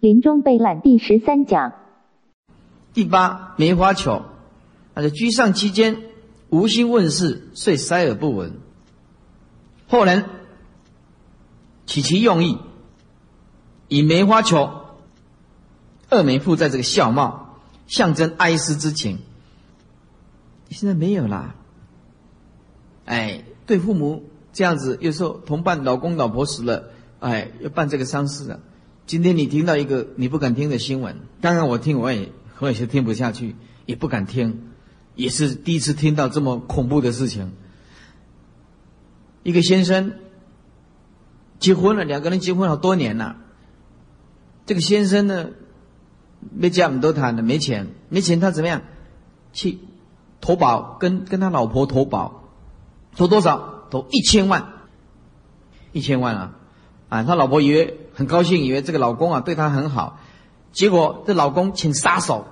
临终备览第十三讲。第八梅花球，他在居上期间无心问事，遂塞耳不闻。后人起其用意，以梅花球二梅附在这个孝帽，象征哀思之情。现在没有啦。哎，对父母这样子，有时候同伴老公老婆死了，哎，要办这个丧事啊。今天你听到一个你不敢听的新闻，刚刚我听我也我也是听不下去，也不敢听，也是第一次听到这么恐怖的事情。一个先生结婚了，两个人结婚好多年了。这个先生呢，没家们都谈的，没钱，没钱他怎么样？去投保，跟跟他老婆投保，投多少？投一千万，一千万啊！啊，他老婆以为很高兴，以为这个老公啊对他很好，结果这老公请杀手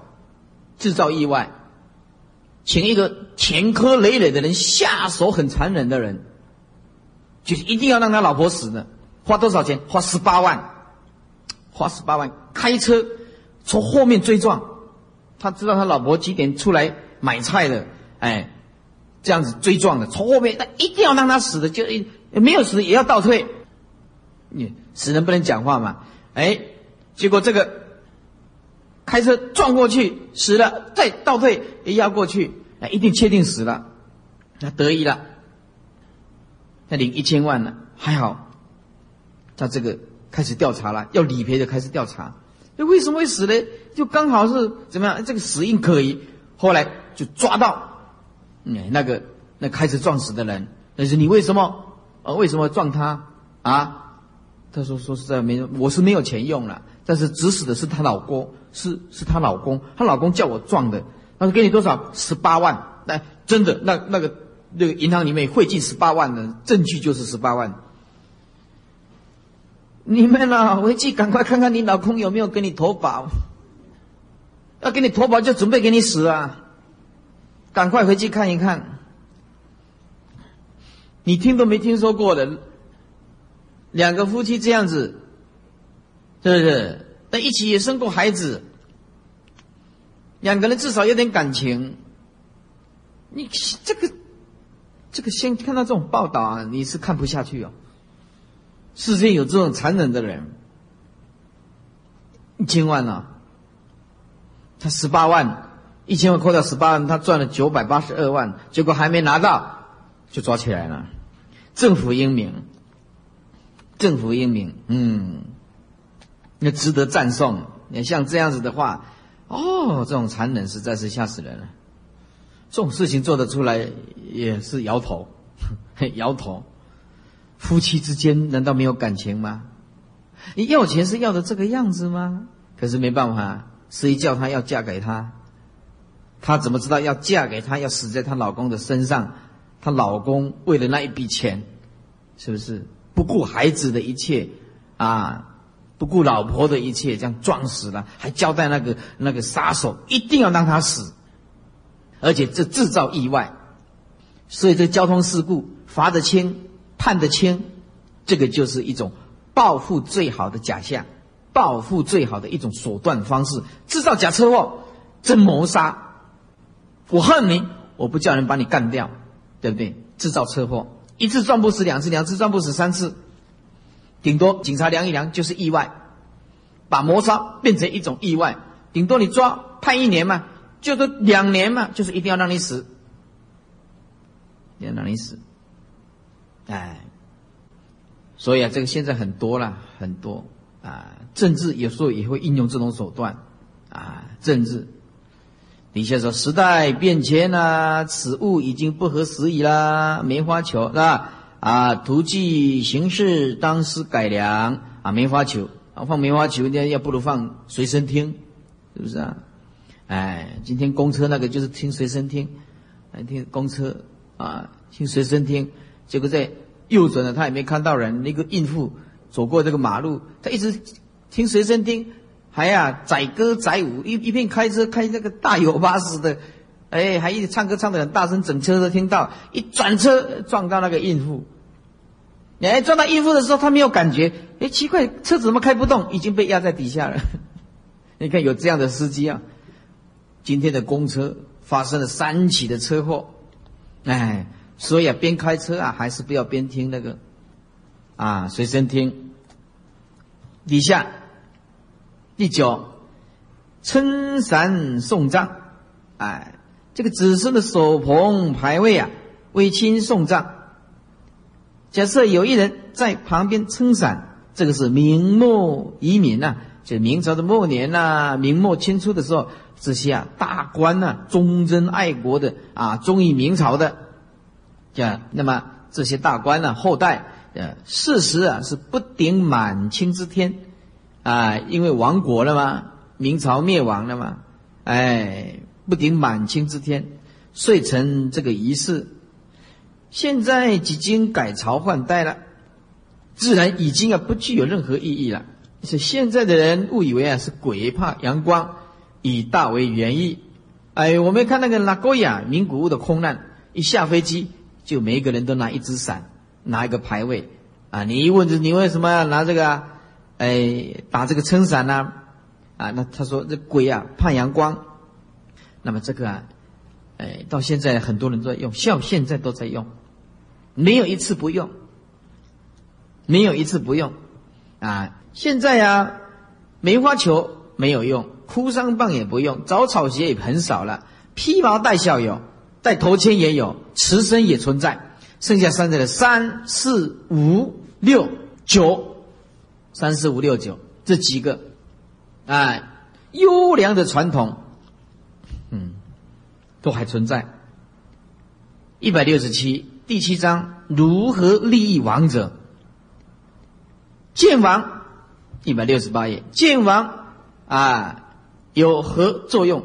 制造意外，请一个前科累累的人下手很残忍的人，就是一定要让他老婆死的，花多少钱？花十八万，花十八万，开车从后面追撞，他知道他老婆几点出来买菜的，哎，这样子追撞的，从后面，那一定要让他死的，就没有死也要倒退。你死人不能讲话嘛？哎，结果这个开车撞过去死了，再倒退也压过去，哎，一定确定死了，那得意了，那领一千万了，还好，他这个开始调查了，要理赔的开始调查，那为什么会死呢？就刚好是怎么样？这个死因可疑，后来就抓到，嗯，那个那开始撞死的人，那是你为什么啊？为什么撞他啊？他说：“说实在没，我是没有钱用了。但是指使的是她老公，是是她老公，她老公叫我撞的。他说给你多少？十八万。那真的，那那个那个银行里面汇进十八万的证据就是十八万。你们呢？回去赶快看看你老公有没有给你投保。要给你投保，就准备给你死啊！赶快回去看一看。你听都没听说过的。”两个夫妻这样子，是不是？但一起也生过孩子，两个人至少有点感情。你这个，这个先看到这种报道啊，你是看不下去哦。世间有这种残忍的人，一千万呢，他十八万，一千万扣掉十八万，他赚了九百八十二万，结果还没拿到就抓起来了，政府英明。政府英明，嗯，那值得赞颂。你像这样子的话，哦，这种残忍实在是吓死人了。这种事情做得出来，也是摇头，摇头。夫妻之间难道没有感情吗？你要钱是要的这个样子吗？可是没办法，谁叫她要嫁给他？她怎么知道要嫁给他？要死在她老公的身上？她老公为了那一笔钱，是不是？不顾孩子的一切，啊，不顾老婆的一切，这样撞死了，还交代那个那个杀手一定要让他死，而且这制造意外，所以这交通事故罚得轻，判得轻，这个就是一种报复最好的假象，报复最好的一种手段方式，制造假车祸，真谋杀，我恨你，我不叫人把你干掉，对不对？制造车祸。一次撞不死，两次两次撞不死，三次，顶多警察量一量就是意外，把谋杀变成一种意外，顶多你抓判一年嘛，就是两年嘛，就是一定要让你死，要让你死，哎，所以啊，这个现在很多了，很多。啊，政治有时候也会应用这种手段。啊，政治。底下说时代变迁啦，此物已经不合时宜啦。梅花球是吧？啊，图记形式当时改良啊。梅花球啊，放梅花球，那要不如放随身听，是不是啊？哎，今天公车那个就是听随身听，来听公车啊，听随身听。结果在右转了，他也没看到人，那个孕妇走过这个马路，他一直听随身听。还呀，载歌载舞，一一边开车开那个大油巴似的，哎，还一直唱歌唱的很大声，整车都听到。一转车撞到那个孕妇，哎，撞到孕妇的时候，他没有感觉。哎，奇怪，车子怎么开不动？已经被压在底下了。你看有这样的司机啊，今天的公车发生了三起的车祸。哎，所以啊，边开车啊，还是不要边听那个啊，随身听。底下第九，撑伞送葬。哎，这个子孙的手捧牌位啊，为亲送葬。假设有一人在旁边撑伞，这个是明末遗民呐，就明朝的末年呐，明末清初的时候，这些啊大官呐，忠贞爱国的啊，忠于明朝的，呀，那么这些大官呢，后代呃，事实啊是不顶满清之天啊，因为亡国了嘛，明朝灭亡了嘛，哎，不顶满清之天，遂成这个仪式。现在几经改朝换代了，自然已经啊不具有任何意义了。是现在的人误以为啊是鬼怕阳光，以大为原意。哎，我们看那个拉高亚名古屋的空难，一下飞机就每一个人都拿一只伞，拿一个牌位啊。你一问，你为什么要拿这个？哎，打这个撑伞呢？啊，那他说这鬼啊怕阳光。那么这个啊。哎，到现在很多人都在用，像现在都在用，没有一次不用，没有一次不用，啊！现在啊，梅花球没有用，哭丧棒也不用，找草鞋也很少了，披毛戴孝有，戴头签也有，持身也存在，剩下三在的三四五六九，三四五六九这几个，哎，优良的传统。嗯都还存在。一百六十七第七章如何利益王者？剑王一百六十八页，剑王啊有何作用？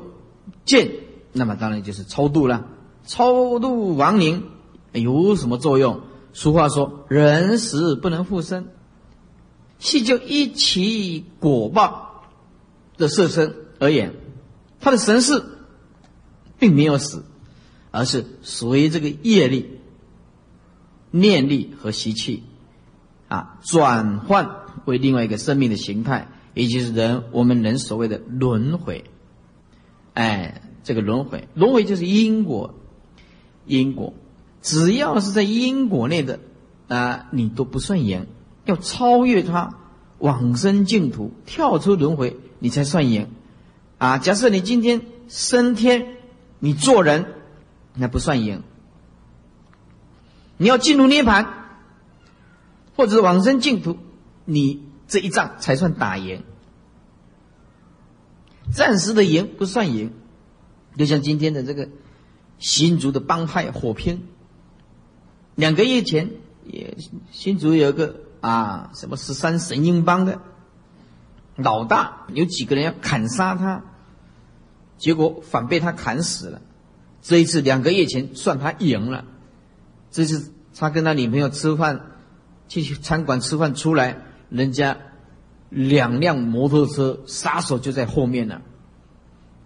剑那么当然就是超度了，超度亡灵有什么作用？俗话说人死不能复生，细就一起果报的色身而言，他的神识。并没有死，而是随这个业力、念力和习气，啊，转换为另外一个生命的形态，也就是人我们人所谓的轮回。哎，这个轮回，轮回就是因果，因果，只要是在因果内的啊，你都不算赢，要超越它，往生净土，跳出轮回，你才算赢。啊，假设你今天升天。你做人，那不算赢。你要进入涅盘，或者是往生净土，你这一仗才算打赢。暂时的赢不算赢，就像今天的这个新竹的帮派火拼。两个月前，也新竹有一个啊，什么十三神鹰帮的老大，有几个人要砍杀他。结果反被他砍死了。这一次两个月前算他赢了。这次他跟他女朋友吃饭，去餐馆吃饭出来，人家两辆摩托车，杀手就在后面了，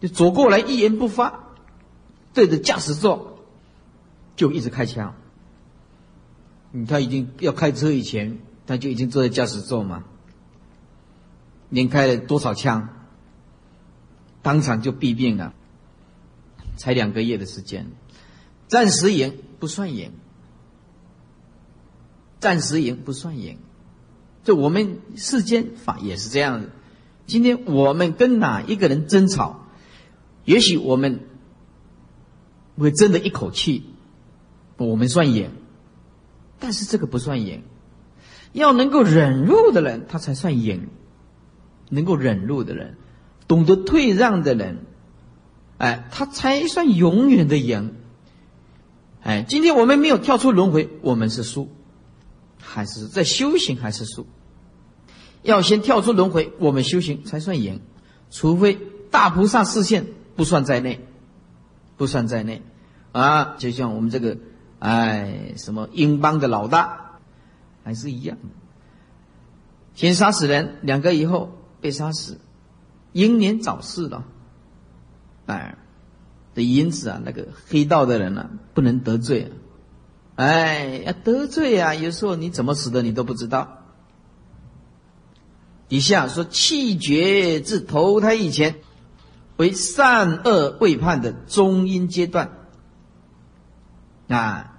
就走过来一言不发，对着驾驶座就一直开枪。他已经要开车以前，他就已经坐在驾驶座嘛，连开了多少枪？当场就毙命了，才两个月的时间，暂时赢不算赢，暂时赢不算赢，就我们世间法也是这样的。今天我们跟哪一个人争吵，也许我们会争的一口气，我们算赢，但是这个不算赢，要能够忍辱的人，他才算赢，能够忍辱的人。懂得退让的人，哎，他才算永远的赢。哎，今天我们没有跳出轮回，我们是输，还是在修行还是输？要先跳出轮回，我们修行才算赢。除非大菩萨视线不算在内，不算在内啊。就像我们这个，哎，什么英邦的老大，还是一样，先杀死人，两个以后被杀死。英年早逝了，哎，的因此啊，那个黑道的人呢，不能得罪，哎，要得罪啊！有时候你怎么死的，你都不知道。底下说气绝自投胎以前，为善恶未判的中阴阶段。啊，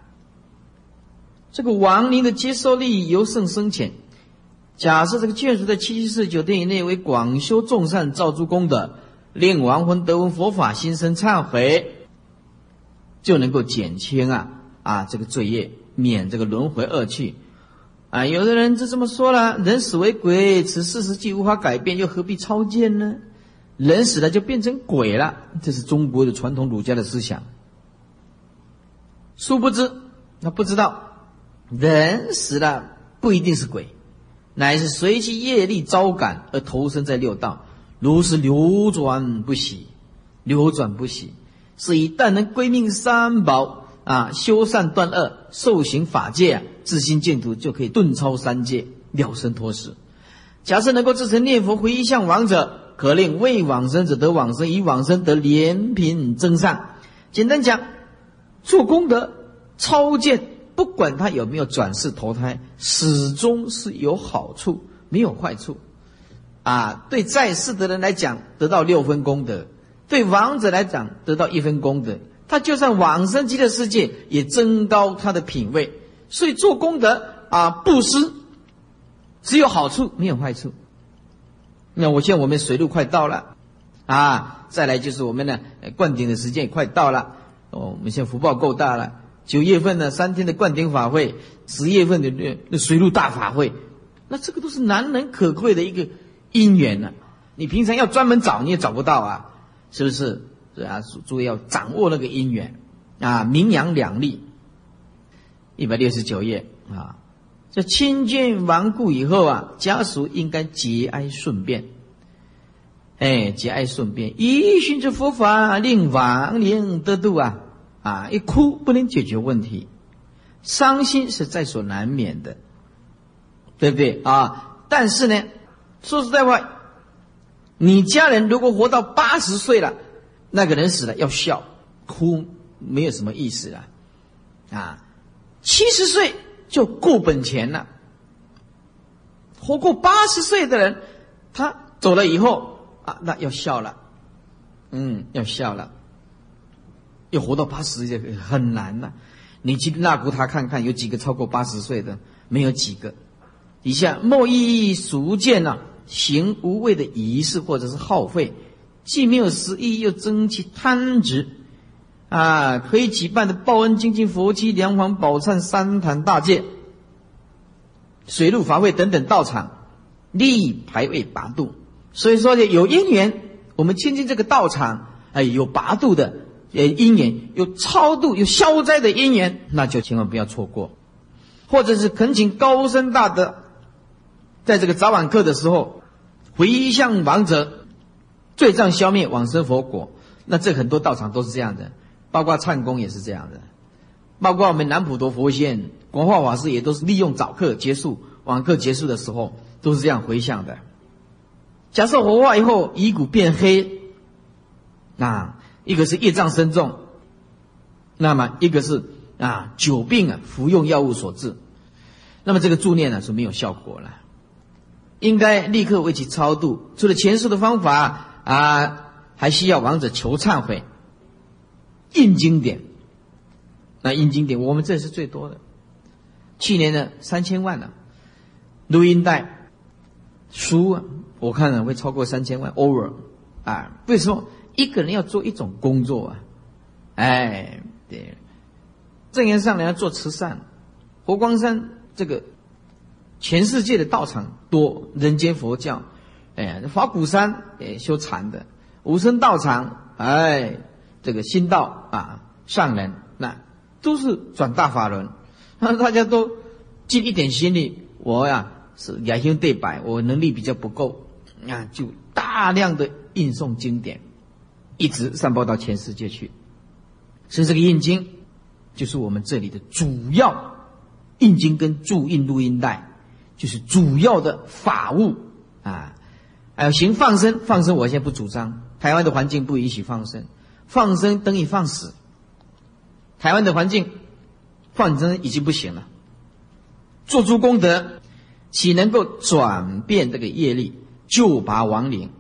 这个亡灵的接受力由盛生浅。假设这个眷属在七七四九天以内为广修众善，造诸功德，令亡魂得闻佛法，心生忏悔，就能够减轻啊啊这个罪业，免这个轮回恶趣。啊，有的人就这么说了：人死为鬼，此事实既无法改变，又何必超荐呢？人死了就变成鬼了，这是中国的传统儒家的思想。殊不知，他不知道，人死了不一定是鬼，乃是随其业力招感而投身在六道，如是流转不息，流转不息。是以但能归命三宝。啊，修善断恶，受行法界啊，自心净土就可以顿超三界，了生脱死。假设能够自成念佛回向王者，可令未往生者得往生，以往生得莲品增上。简单讲，做功德超荐，不管他有没有转世投胎，始终是有好处，没有坏处。啊，对在世的人来讲，得到六分功德；对亡者来讲，得到一分功德。他就算往生极乐世界，也增高他的品位。所以做功德啊，布施只有好处，没有坏处。那我现在我们水路快到了啊，再来就是我们的灌顶的时间也快到了。哦，我们现在福报够大了。九月份呢，三天的灌顶法会；十月份的那水陆大法会，那这个都是难能可贵的一个因缘呢。你平常要专门找，你也找不到啊，是不是？啊，注意要掌握那个因缘啊，名扬两利。一百六十九页啊，这亲眷亡故以后啊，家属应该节哀顺变。哎，节哀顺变，依循着佛法，令亡灵得度啊啊！一哭不能解决问题，伤心是在所难免的，对不对啊？但是呢，说实在话，你家人如果活到八十岁了。那个人死了要笑，哭没有什么意思了，啊，七十岁就过本钱了。活过八十岁的人，他走了以后啊，那要笑了，嗯，要笑了。要活到八十岁很难呐，你去那古塔看看，有几个超过八十岁的？没有几个。以下莫意俗见呐，行无谓的仪式或者是耗费。既没有实意，又增其贪执，啊，可以举办的报恩精进佛七梁皇宝忏三坛大戒、水陆法会等等道场，立排位拔度。所以说呢，有因缘，我们亲近这个道场，哎，有拔度的呃因缘，有超度、有消灾的因缘，那就千万不要错过。或者是恳请高僧大德，在这个早晚课的时候回向亡者。罪障消灭，往生佛果。那这很多道场都是这样的，包括忏公也是这样的，包括我们南普陀佛仙广化法师也都是利用早课结束、晚课结束的时候都是这样回向的。假设火化以后遗骨变黑，那一个是业障深重，那么一个是啊久病啊服用药物所致，那么这个助念呢是没有效果了，应该立刻为其超度。除了前述的方法。啊，还需要王者求忏悔，印经典。那印经典，我们这是最多的，去年的三千万了。录音带、书，啊，我看了会超过三千万。Over，啊，为什么一个人要做一种工作啊？哎，对，正言上人要做慈善，佛光山这个全世界的道场多，人间佛教。哎，华鼓山哎修禅的，武生道场哎，这个新道啊上人那都是转大法轮，那 大家都尽一点心力。我呀是两兄对白，我能力比较不够啊，就大量的印诵经典，一直散播到全世界去。所以这个印经就是我们这里的主要印经跟注印录音带，就是主要的法物啊。还有行放生，放生我现在不主张。台湾的环境不允许放生，放生等于放死。台湾的环境，放生已经不行了。做出功德，岂能够转变这个业力，救拔亡灵？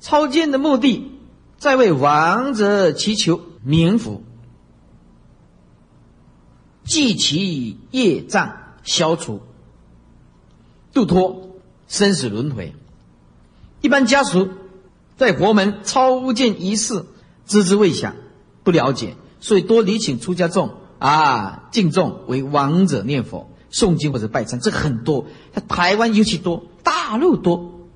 超荐的目的，在为亡者祈求冥福，祭其业障，消除，度脱生死轮回。一般家属在佛门超荐仪式，知之未详，不了解，所以多礼请出家众啊敬重为亡者念佛。诵经或者拜忏，这很多，台湾尤其多，大陆多。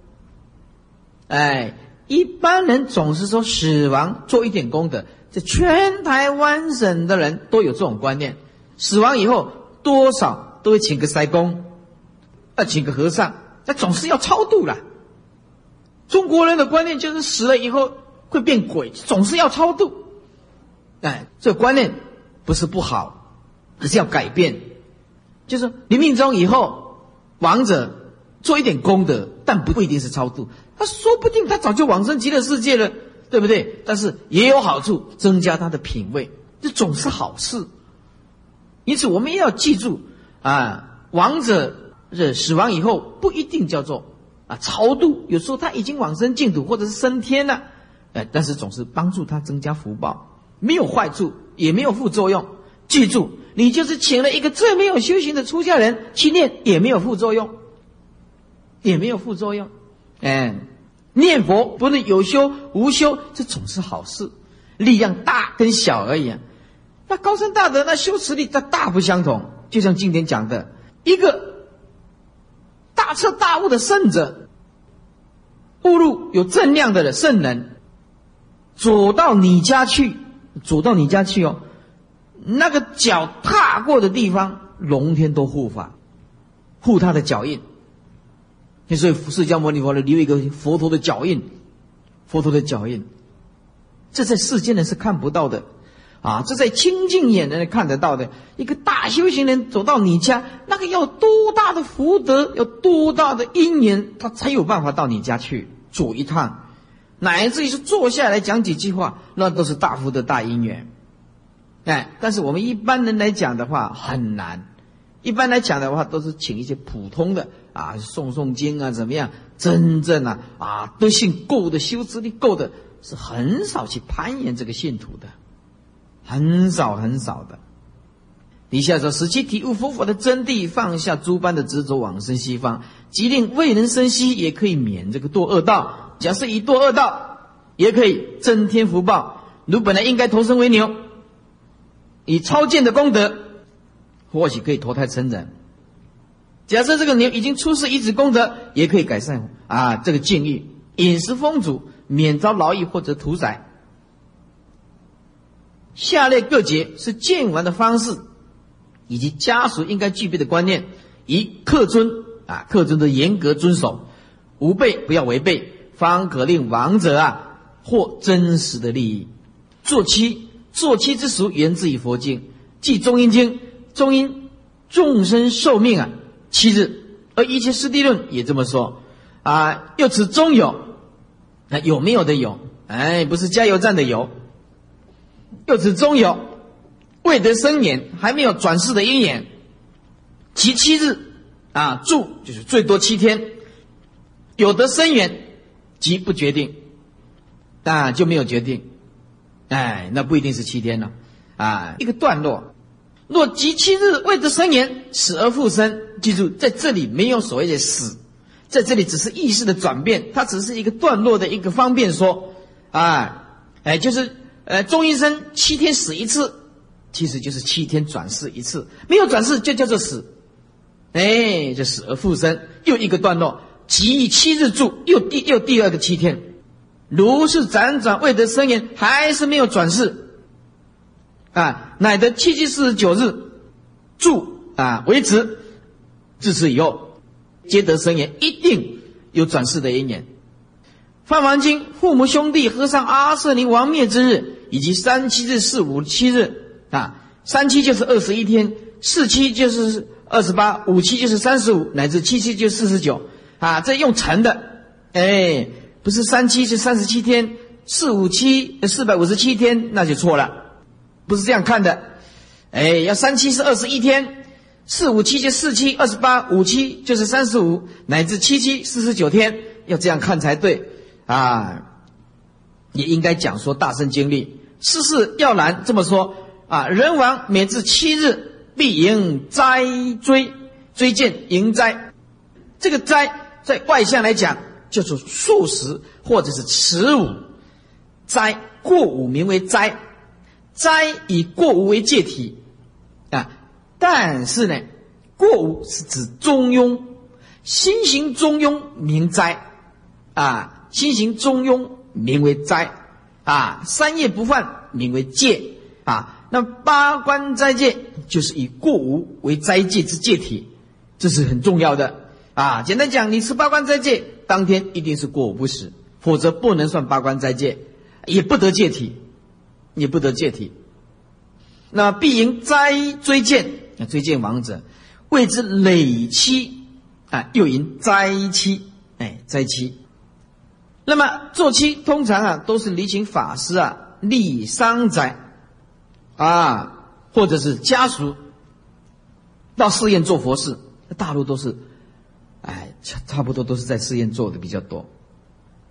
哎，一般人总是说死亡做一点功德，这全台湾省的人都有这种观念。死亡以后多少都会请个塞公，啊，请个和尚，那总是要超度了。中国人的观念就是死了以后会变鬼，总是要超度。哎，这观念不是不好，可是要改变。就是临命终以后，亡者做一点功德，但不一定是超度。他说不定他早就往生极乐世界了，对不对？但是也有好处，增加他的品位，这总是好事。因此，我们也要记住啊，亡者的死亡以后不一定叫做啊超度，有时候他已经往生净土或者是升天了，哎，但是总是帮助他增加福报，没有坏处，也没有副作用。记住。你就是请了一个最没有修行的出家人去念，也没有副作用，也没有副作用。哎，念佛不论有修无修，这总是好事，力量大跟小而已。那高僧大德那修持力，它大不相同。就像经典讲的，一个大彻大悟的圣者，悟入有正量的圣人，走到你家去，走到你家去哦。那个脚踏过的地方，龙天都护法，护他的脚印。所以释迦牟尼佛呢留一个佛陀的脚印，佛陀的脚印，这在世间人是看不到的，啊，这在清净眼人看得到的。一个大修行人走到你家，那个要多大的福德，要多大的因缘，他才有办法到你家去走一趟，乃至于是坐下来讲几句话，那都是大福德大因缘。哎，但是我们一般人来讲的话很难。一般来讲的话，都是请一些普通的啊，诵诵经啊，怎么样？真正啊啊，德性够的，修持力够的，是很少去攀岩这个信徒的，很少很少的。底下说：使其体悟佛法的真谛，放下诸般的执着，往生西方，即令未能生息，也可以免这个堕恶道。假设以堕恶道，也可以增添福报。如本来应该投生为牛。以超荐的功德，或许可以投胎成人。假设这个牛已经出世，以此功德也可以改善啊这个境遇，饮食丰足，免遭劳役或者屠宰。下列各节是见完的方式，以及家属应该具备的观念：一克尊啊，克尊的严格遵守，无背不要违背，方可令亡者啊获真实的利益。做妻。做妻之俗源自于佛经，即中阴经。终因众生寿命啊七日，而一切师地论也这么说啊。又此中有，那有没有的有？哎，不是加油站的油。又此中有，未得生眼，还没有转世的因缘，其七日啊住就是最多七天。有得生缘，即不决定，啊就没有决定。哎，那不一定是七天了，啊，一个段落。若即七日未得生言，死而复生。记住，在这里没有所谓的死，在这里只是意识的转变，它只是一个段落的一个方便说，啊，哎，就是呃，中医生七天死一次，其实就是七天转世一次，没有转世就叫做死，哎，就死而复生，又一个段落，即七日住，又第又第二个七天。如是辗转未得生言，还是没有转世，啊，乃得七七四十九日住啊为止，自此以后皆得生言，一定有转世的因缘。《梵王经》父母兄弟和尚阿舍尼亡灭之日，以及三七日、四五七日啊，三七就是二十一天，四七就是二十八，五七就是三十五，乃至七七就四十九啊，这用乘的，哎。不是三七是三十七天，四五七四百五十七天，那就错了，不是这样看的。哎，要三七是二十一天，四五七就四七二十八，五七就是三十五，乃至七七四十九天，要这样看才对啊。也应该讲说大圣经历，世事要难这么说啊。人亡免至七日，必迎灾追追见迎灾。这个灾在外向来讲，就是数十或者是十五灾过五名为灾，灾以过无为界体。啊。但是呢，过无是指中庸，心行中庸名灾。啊，心行中庸。名为斋，啊，三业不犯名为戒，啊，那八关斋戒就是以过无为斋戒之戒体，这是很重要的，啊，简单讲，你吃八关斋戒当天一定是过午不食，否则不能算八关斋戒，也不得戒体，也不得戒体。那必迎灾追见，追见王者，谓之累期，啊，又迎灾期，哎，灾期。那么做期通常啊都是离请法师啊立商宅，啊或者是家属到寺院做佛事，大陆都是，哎差差不多都是在寺院做的比较多。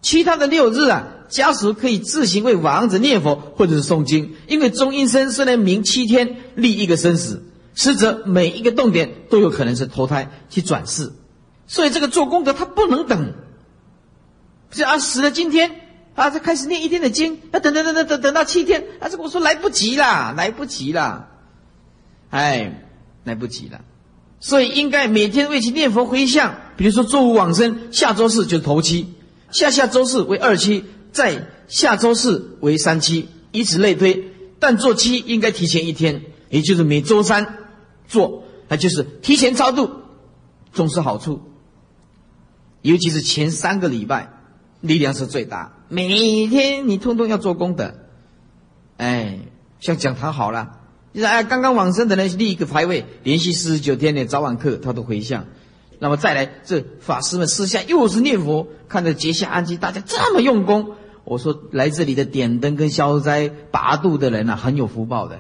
其他的六日啊，家属可以自行为王子念佛或者是诵经，因为中阴身虽然明七天立一个生死，实则每一个动点都有可能是投胎去转世，所以这个做功德他不能等。是啊，死了今天啊，再开始念一天的经，啊，等等等等等等到七天，啊，这个我说来不及啦，来不及啦，哎，来不及了，所以应该每天为其念佛回向。比如说周五往生，下周四就是头七，下下周四为二期，再下周四为三期，以此类推。但做期应该提前一天，也就是每周三做，那就是提前超度，总是好处。尤其是前三个礼拜。力量是最大，每天你通通要做功德，哎，像讲堂好了，就是哎，刚刚往生的人立一个牌位，连续四十九天的早晚课他都回向，那么再来这法师们私下又是念佛，看着结下安基，大家这么用功，我说来这里的点灯跟消灾拔度的人呐，很有福报的。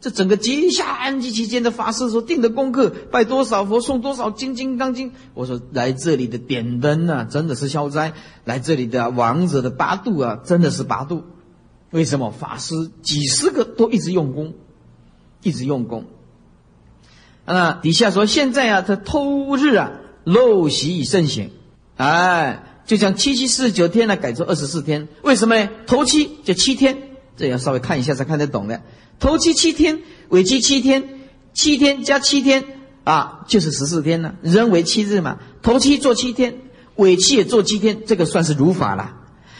这整个结下安息期间的法师所定的功课，拜多少佛，送多少经金刚经。我说来这里的点灯啊，真的是消灾；来这里的王者的八度啊，真的是八度。为什么法师几十个都一直用功，一直用功？那底下说现在啊，他偷日啊，陋习已盛行，哎，就将七七四十九天呢改成二十四天。为什么呢？头七就七天，这要稍微看一下才看得懂的。头七七天，尾七七天，七天加七天啊，就是十四天了。人为七日嘛，头七做七天，尾七也做七天，这个算是如法了。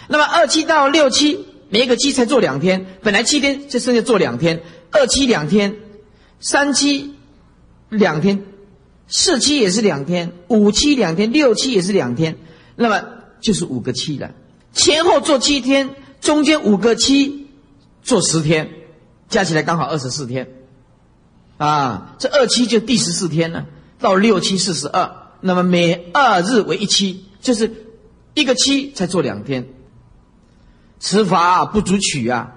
那么二七到六七，每一个七才做两天，本来七天就剩下做两天，二七两天，三七两天，四七也是两天，五七两天，六七也是两天，那么就是五个七了。前后做七天，中间五个七做十天。加起来刚好二十四天，啊，这二七就第十四天了，到六七四十二，那么每二日为一期，就是一个期才做两天。此法不足取啊，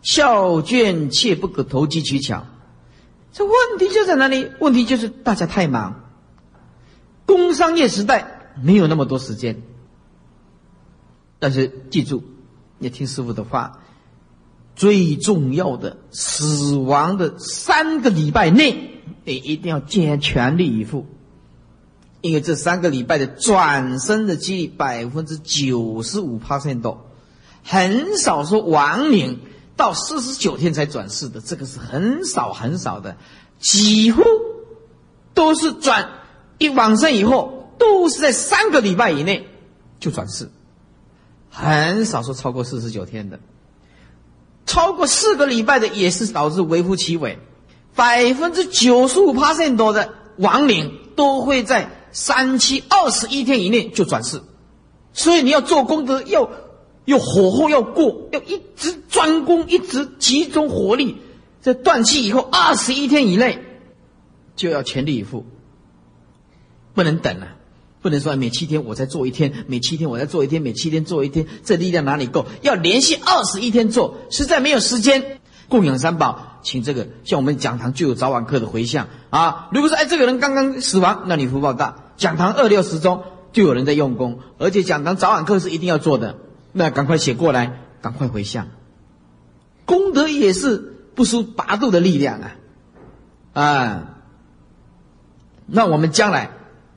孝眷切不可投机取巧。这问题就在哪里？问题就是大家太忙，工商业时代没有那么多时间。但是记住，你听师傅的话。最重要的死亡的三个礼拜内，你一定要尽全力以赴，因为这三个礼拜的转身的几率百分之九十五 percent 多，很少说亡灵到四十九天才转世的，这个是很少很少的，几乎都是转一往生以后，都是在三个礼拜以内就转世，很少说超过四十九天的。超过四个礼拜的也是导致微乎其微，百分之九十五 percent 多的亡灵都会在三七二十一天以内就转世，所以你要做功德，要要火候要过，要一直专攻，一直集中火力，在断气以后二十一天以内就要全力以赴，不能等了。不能说每七天我再做一天，每七天我再做一天，每七天做一天，这力量哪里够？要连续二十一天做，实在没有时间供养三宝，请这个像我们讲堂就有早晚课的回向啊。如果说哎这个人刚刚死亡，那你福报大。讲堂二六时钟就有人在用功，而且讲堂早晚课是一定要做的，那赶快写过来，赶快回向。功德也是不输八度的力量啊！啊，那我们将来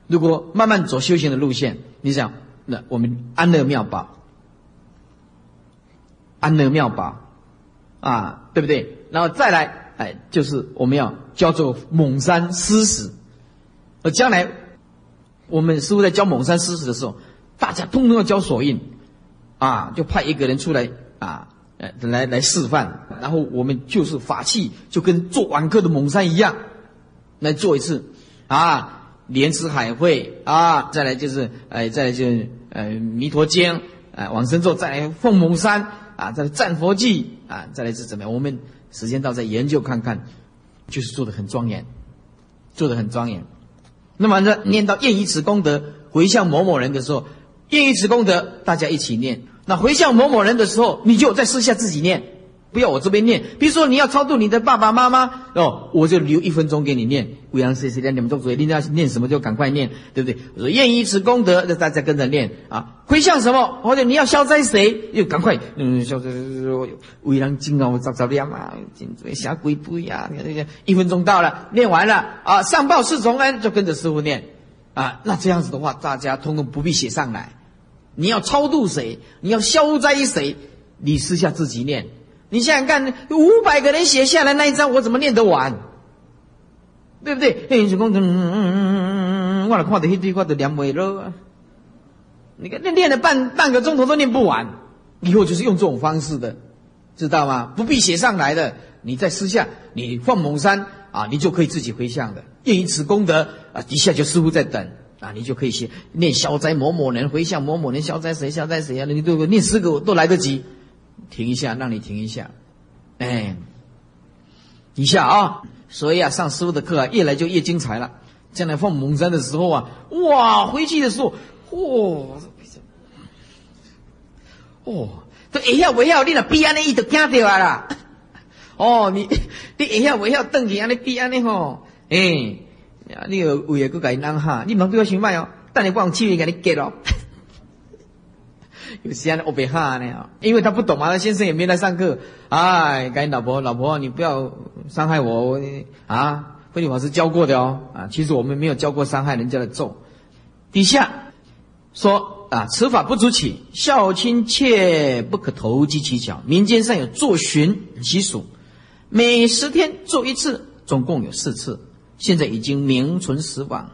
如果慢慢走修行的路线，你想，那我们安乐妙宝，安乐妙宝啊，对不对？然后再来，哎，就是我们要教做蒙山施食，而将来我们师傅在教蒙山施食的时候，大家通通要教锁印啊，就派一个人出来啊。来来示范，然后我们就是法器，就跟做晚课的猛山一样，来做一次，啊，莲池海会啊，再来就是，哎，再来就是呃弥陀经，啊，往生咒，再来凤猛山，啊，再来战佛记，啊，再来是怎么样？我们时间到再研究看看，就是做的很庄严，做的很庄严。那么呢，念到愿以此功德回向某某人的时候，愿以此功德，大家一起念。那回向某某人的时候，你就在私下自己念，不要我这边念。比如说你要超度你的爸爸妈妈哦，我就留一分钟给你念。五阳谁谁的，你们都主一定要念什么就赶快念，对不对？我说愿以此功德，那大家跟着念啊。回向什么？或者你要消灾谁？又赶快嗯消灾。为人敬啊，我早早念嘛，颈椎下鬼不呀？你看这个一分钟到了，念完了啊，上报四重恩，就跟着师傅念啊。那这样子的话，大家通通不必写上来。你要超度谁？你要消灾谁？你私下自己念。你想想看，五百个人写下来那一张，我怎么念得完？对不对？哎，是讲，嗯嗯嗯嗯嗯嗯，我来看到一堆，我都念不了。你看，那念了半半个钟头都念不完。以后就是用这种方式的，知道吗？不必写上来的，你在私下，你放蒙山啊，你就可以自己回向的。因此功德啊，底下就师傅在等。啊，你就可以写念消灾某某人回向某某人消灾谁消灾谁啊？你都念十个都来得及。停一下，让你停一下。哎，一下啊！所以啊，上师傅的课啊，越来就越精彩了。将来放蒙山的时候啊，哇，回去的时候，嚯，哦，都一下围绕你那逼安尼，伊都惊掉啊啦。哦，你你一下围绕邓起安尼逼安尼吼，哎。你有为个佮伊人哈，你唔通对我想卖哦。等你我用气味给你给咯。有时间我别哈呢，因为他不懂嘛，他先生也没来上课。哎，赶紧老婆，老婆，你不要伤害我，我啊，慧律法师教过的哦。啊，其实我们没有教过伤害人家的咒。底下说啊，此法不足起，孝亲切不可投机取巧。民间上有做巡习俗，每十天做一次，总共有四次。现在已经名存实亡。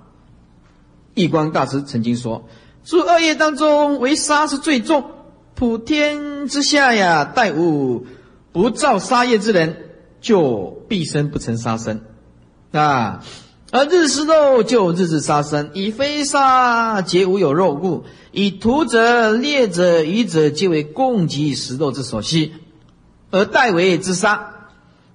易光大师曾经说：“诸恶业当中，为杀是最重。普天之下呀，待无不造杀业之人，就毕生不成杀生啊。而日食肉，就日日杀生。以非杀，皆无有肉故。以屠者、猎者、渔者，皆为供给食肉之所需，而代为之杀。”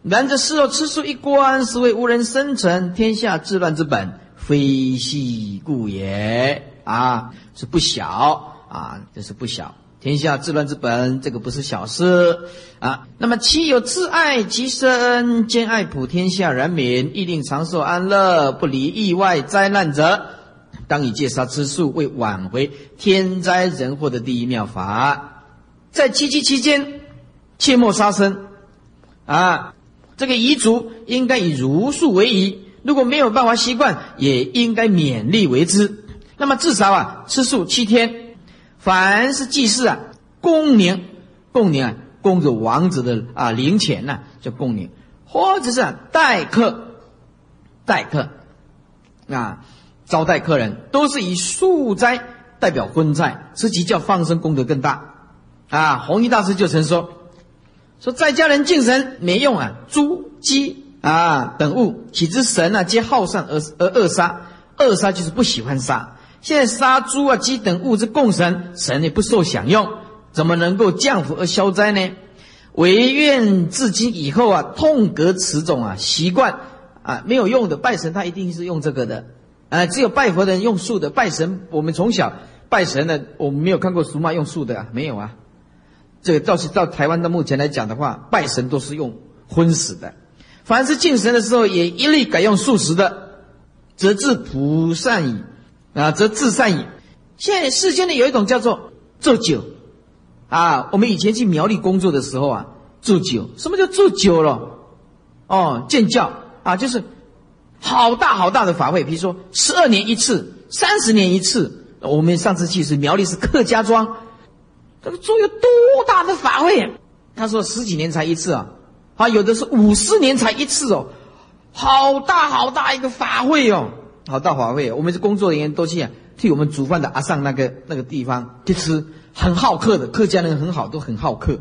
然这事肉吃素一关，是为无人生存，天下治乱之本，非细故也啊！是不小啊，这是不小。天下治乱之本，这个不是小事啊。那么，其有自爱其身，兼爱普天下人民，亦令长寿安乐，不离意外灾难者，当以戒杀吃素，为挽回天灾人祸的第一妙法。在七七期间，切莫杀生啊。这个彝族应该以如数为宜，如果没有办法习惯，也应该勉力为之。那么至少啊，吃素七天。凡是祭祀啊，供灵，供灵啊，供着王子的啊灵钱呢，叫供灵，或者是待客，待客啊，招待客人，都是以素斋代表荤菜，此即叫放生功德更大。啊，弘一大师就曾说。说在家人敬神没用啊，猪鸡啊等物，岂知神啊皆好善而而恶杀，恶杀就是不喜欢杀。现在杀猪啊鸡等物之供神，神也不受享用，怎么能够降福而消灾呢？唯愿至今以后啊，痛革此种啊习惯啊没有用的拜神，他一定是用这个的啊。只有拜佛的人用素的拜神，我们从小拜神的，我们没有看过俗妈用素的啊，没有啊。这个倒是到台湾到目前来讲的话，拜神都是用荤食的。凡是敬神的时候，也一律改用素食的，则自普善矣，啊，则自善矣。现在世间的有一种叫做做酒，啊，我们以前去苗栗工作的时候啊，做酒，什么叫做酒了？哦，建教啊，就是好大好大的法会，比如说十二年一次，三十年一次。我们上次去是苗栗是客家庄，这个做有多大的法会？他说十几年才一次啊，啊，有的是五十年才一次哦，好大好大一个法会哦，好大法会。我们是工作人员都去啊，替我们煮饭的阿上那个那个地方去吃，很好客的客家人很好，都很好客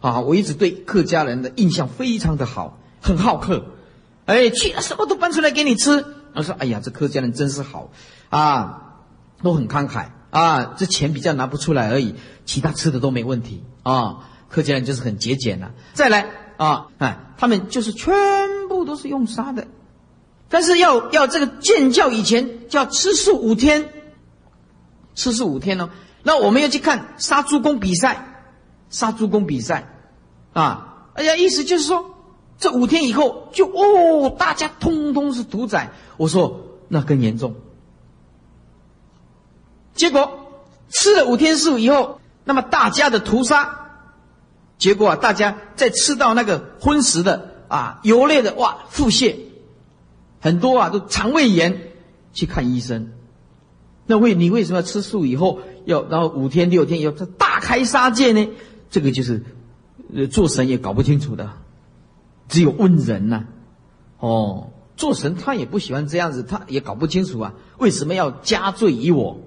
啊。我一直对客家人的印象非常的好，很好客。哎，去了什么都搬出来给你吃。我说，哎呀，这客家人真是好啊。都很慷慨啊，这钱比较拿不出来而已，其他吃的都没问题啊。客家人就是很节俭呐。再来啊，哎，他们就是全部都是用杀的，但是要要这个建教以前叫吃素五天，吃素五天哦。那我们要去看杀猪公比赛，杀猪公比赛啊，哎呀，意思就是说这五天以后就哦，大家通通是屠宰。我说那更严重。结果吃了五天素以后，那么大家的屠杀，结果啊，大家在吃到那个荤食的啊，油类的哇，腹泻，很多啊都肠胃炎，去看医生。那为你为什么要吃素以后要然后五天六天要大开杀戒呢？这个就是呃做神也搞不清楚的，只有问人呐。哦，做神他也不喜欢这样子，他也搞不清楚啊，为什么要加罪于我？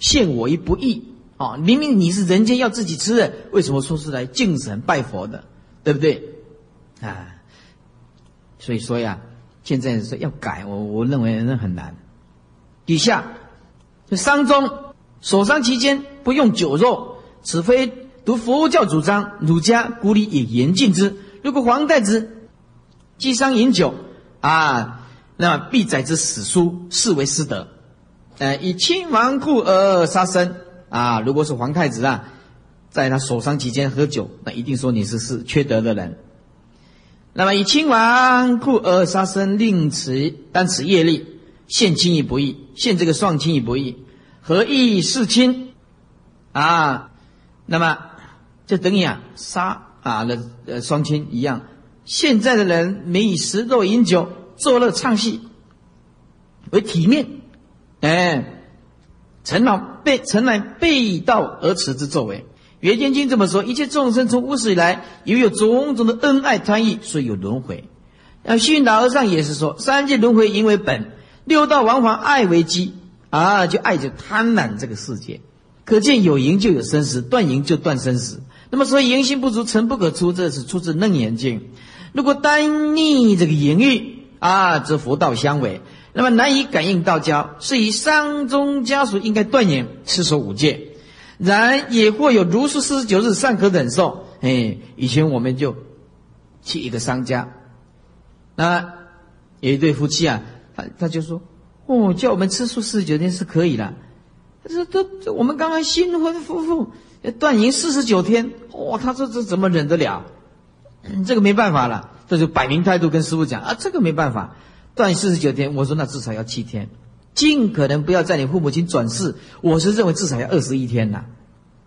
陷我于不义啊！明明你是人间要自己吃的，为什么说是来敬神拜佛的？对不对？啊，所以说呀，现在是要改，我我认为那很难。底下，这丧中守丧期间不用酒肉，此非读佛教主张，儒家古礼也严禁之。如果皇太子祭丧饮酒啊，那么必载之史书，视为失德。呃，以亲王故而杀生啊！如果是皇太子啊，在他守丧期间喝酒，那一定说你是是缺德的人。那么以亲王故而杀生，令此单此业力，现亲亦不义，现这个双亲亦不义，何义弑亲啊？那么就等于啊杀啊的呃双亲一样。现在的人没以食肉饮酒，作乐唱戏为体面。哎，陈老背陈乃背道而驰之作为，《圆天经》这么说：一切众生从无始以来，犹有种种的恩爱贪欲，所以有轮回。那训导和尚也是说：三界轮回因为本，六道往返爱为基啊，就爱着贪婪这个世界。可见有淫就有生死，断淫就断生死。那么所以淫心不足，尘不可出，这是出自《楞严经》。如果单逆这个淫欲啊，则佛道相违。那么难以感应道交，是以丧中家属应该断言持守五戒，然也或有如数四十九日尚可忍受。哎，以前我们就去一个商家，那有一对夫妻啊，他他就说，哦，叫我们吃素四十九天是可以的，这这这我们刚刚新婚夫妇断淫四十九天，哇，他说这怎么忍得了？这个没办法了，这就摆明态度跟师傅讲啊，这个没办法。断四十九天，我说那至少要七天，尽可能不要在你父母亲转世。我是认为至少要二十一天呐，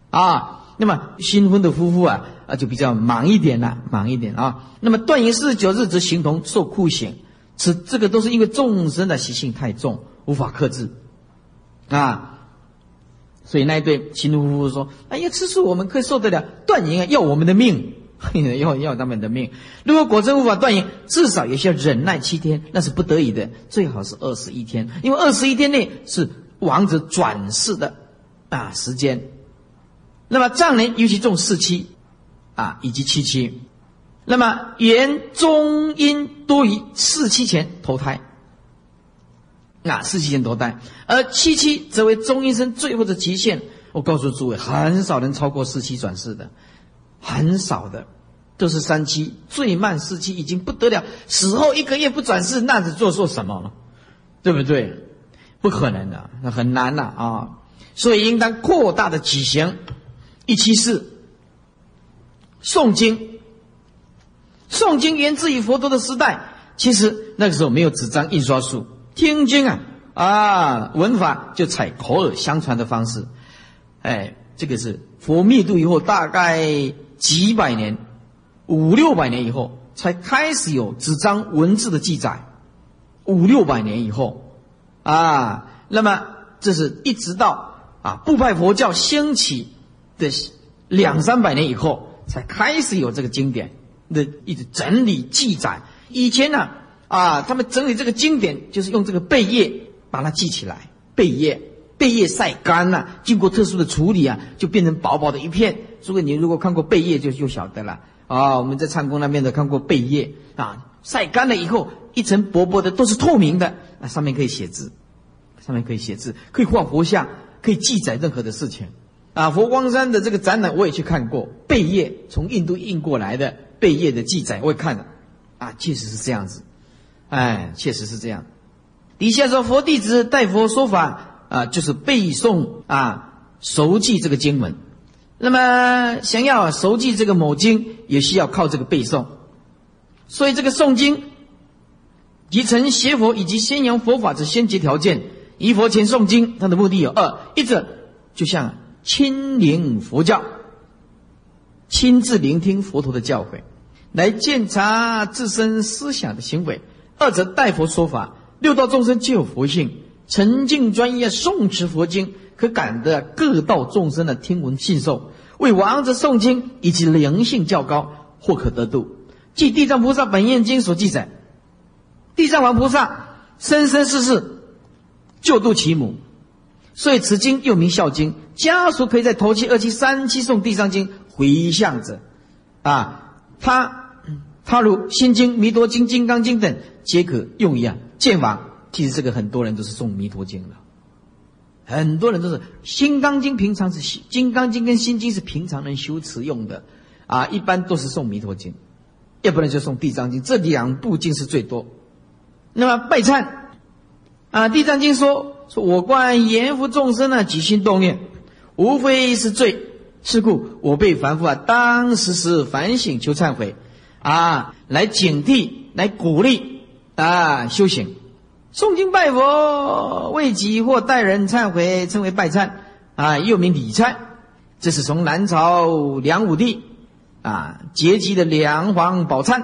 啊，那么新婚的夫妇啊啊就比较忙一点了，忙一点啊。那么断淫四十九日则形同受酷刑，此这个都是因为众生的习性太重，无法克制啊。所以那一对新婚夫妇说：“哎呀，吃素我们可以受得了，断淫啊要我们的命。” 要要他们的命，如果果真无法断言，至少也需要忍耐七天，那是不得已的，最好是二十一天，因为二十一天内是王者转世的啊时间。那么藏人尤其重四期啊以及七期，那么原中阴多于四期前投胎，那四期前投胎，而七期则为中阴身最后的极限。我告诉诸位，很少人超过四期转世的。很少的，就是三期，最慢四期已经不得了。死后一个月不转世，那是做错什么了？对不对？不可能的，那很难的啊！所以应当扩大的举行一期四诵经。诵经源自于佛陀的时代，其实那个时候没有纸张印刷术，听经啊啊，文法就采口耳相传的方式。哎，这个是佛灭度以后，大概几百年，五六百年以后，才开始有纸张文字的记载。五六百年以后，啊，那么这是一直到啊部派佛教兴起的两三百年以后，才开始有这个经典的一直整理记载。以前呢，啊，他们整理这个经典，就是用这个贝叶把它记起来。贝叶，贝叶晒干了，经过特殊的处理啊，就变成薄薄的一片。如果你如果看过贝叶，就就晓得了。啊，我们在唱功那边的看过贝叶啊，晒干了以后。一层薄薄的都是透明的，那上面可以写字，上面可以写字，可以画佛像，可以记载任何的事情。啊，佛光山的这个展览我也去看过，贝叶从印度印过来的贝叶的记载我也看了，啊，确实是这样子，哎，确实是这样。底下说佛弟子代佛说法啊，就是背诵啊，熟记这个经文。那么想要熟记这个某经，也需要靠这个背诵，所以这个诵经。集成邪佛以及宣扬佛法之先决条件，以佛前诵经，它的目的有二：一者就像亲临佛教，亲自聆听佛陀的教诲，来检查自身思想的行为；二者代佛说法，六道众生皆有佛性，沉静专业诵持佛经，可感得各道众生的听闻信受，为王者诵经以及灵性较高，或可得度。据地藏菩萨本愿经所记载。地藏王菩萨生生世世救度其母，所以此经又名孝经。家属可以在头七、二七、三七诵地藏经回向者，啊，他他如心经、弥陀经、金刚经等，皆可用一样见王。其实这个很多人都是诵弥陀经的，很多人都是心刚经，平常是金刚经跟心经是平常人修持用的，啊，一般都是送弥陀经，要不然就送地藏经，这两部经是最多。那么拜忏啊，《地藏经》说说我观阎浮众生呢，起心动念，无非是罪。是故我被凡夫啊，当时时反省求忏悔啊，来警惕，来鼓励啊，修行。诵经拜佛，为己或待人忏悔，称为拜忏啊，又名礼忏。这是从南朝梁武帝啊结集的梁皇宝忏。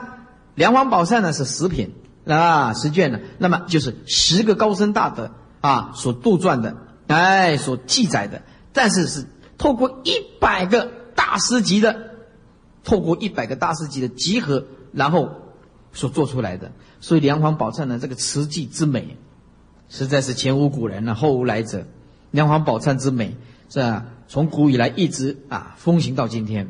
梁皇宝忏呢是十品。啊，十卷呢，那么就是十个高僧大德啊所杜撰的，哎，所记载的，但是是透过一百个大师级的，透过一百个大师级的集合，然后所做出来的。所以梁皇宝忏呢，这个词记之美，实在是前无古人了，后无来者。梁皇宝忏之美，是吧？从古以来一直啊风行到今天。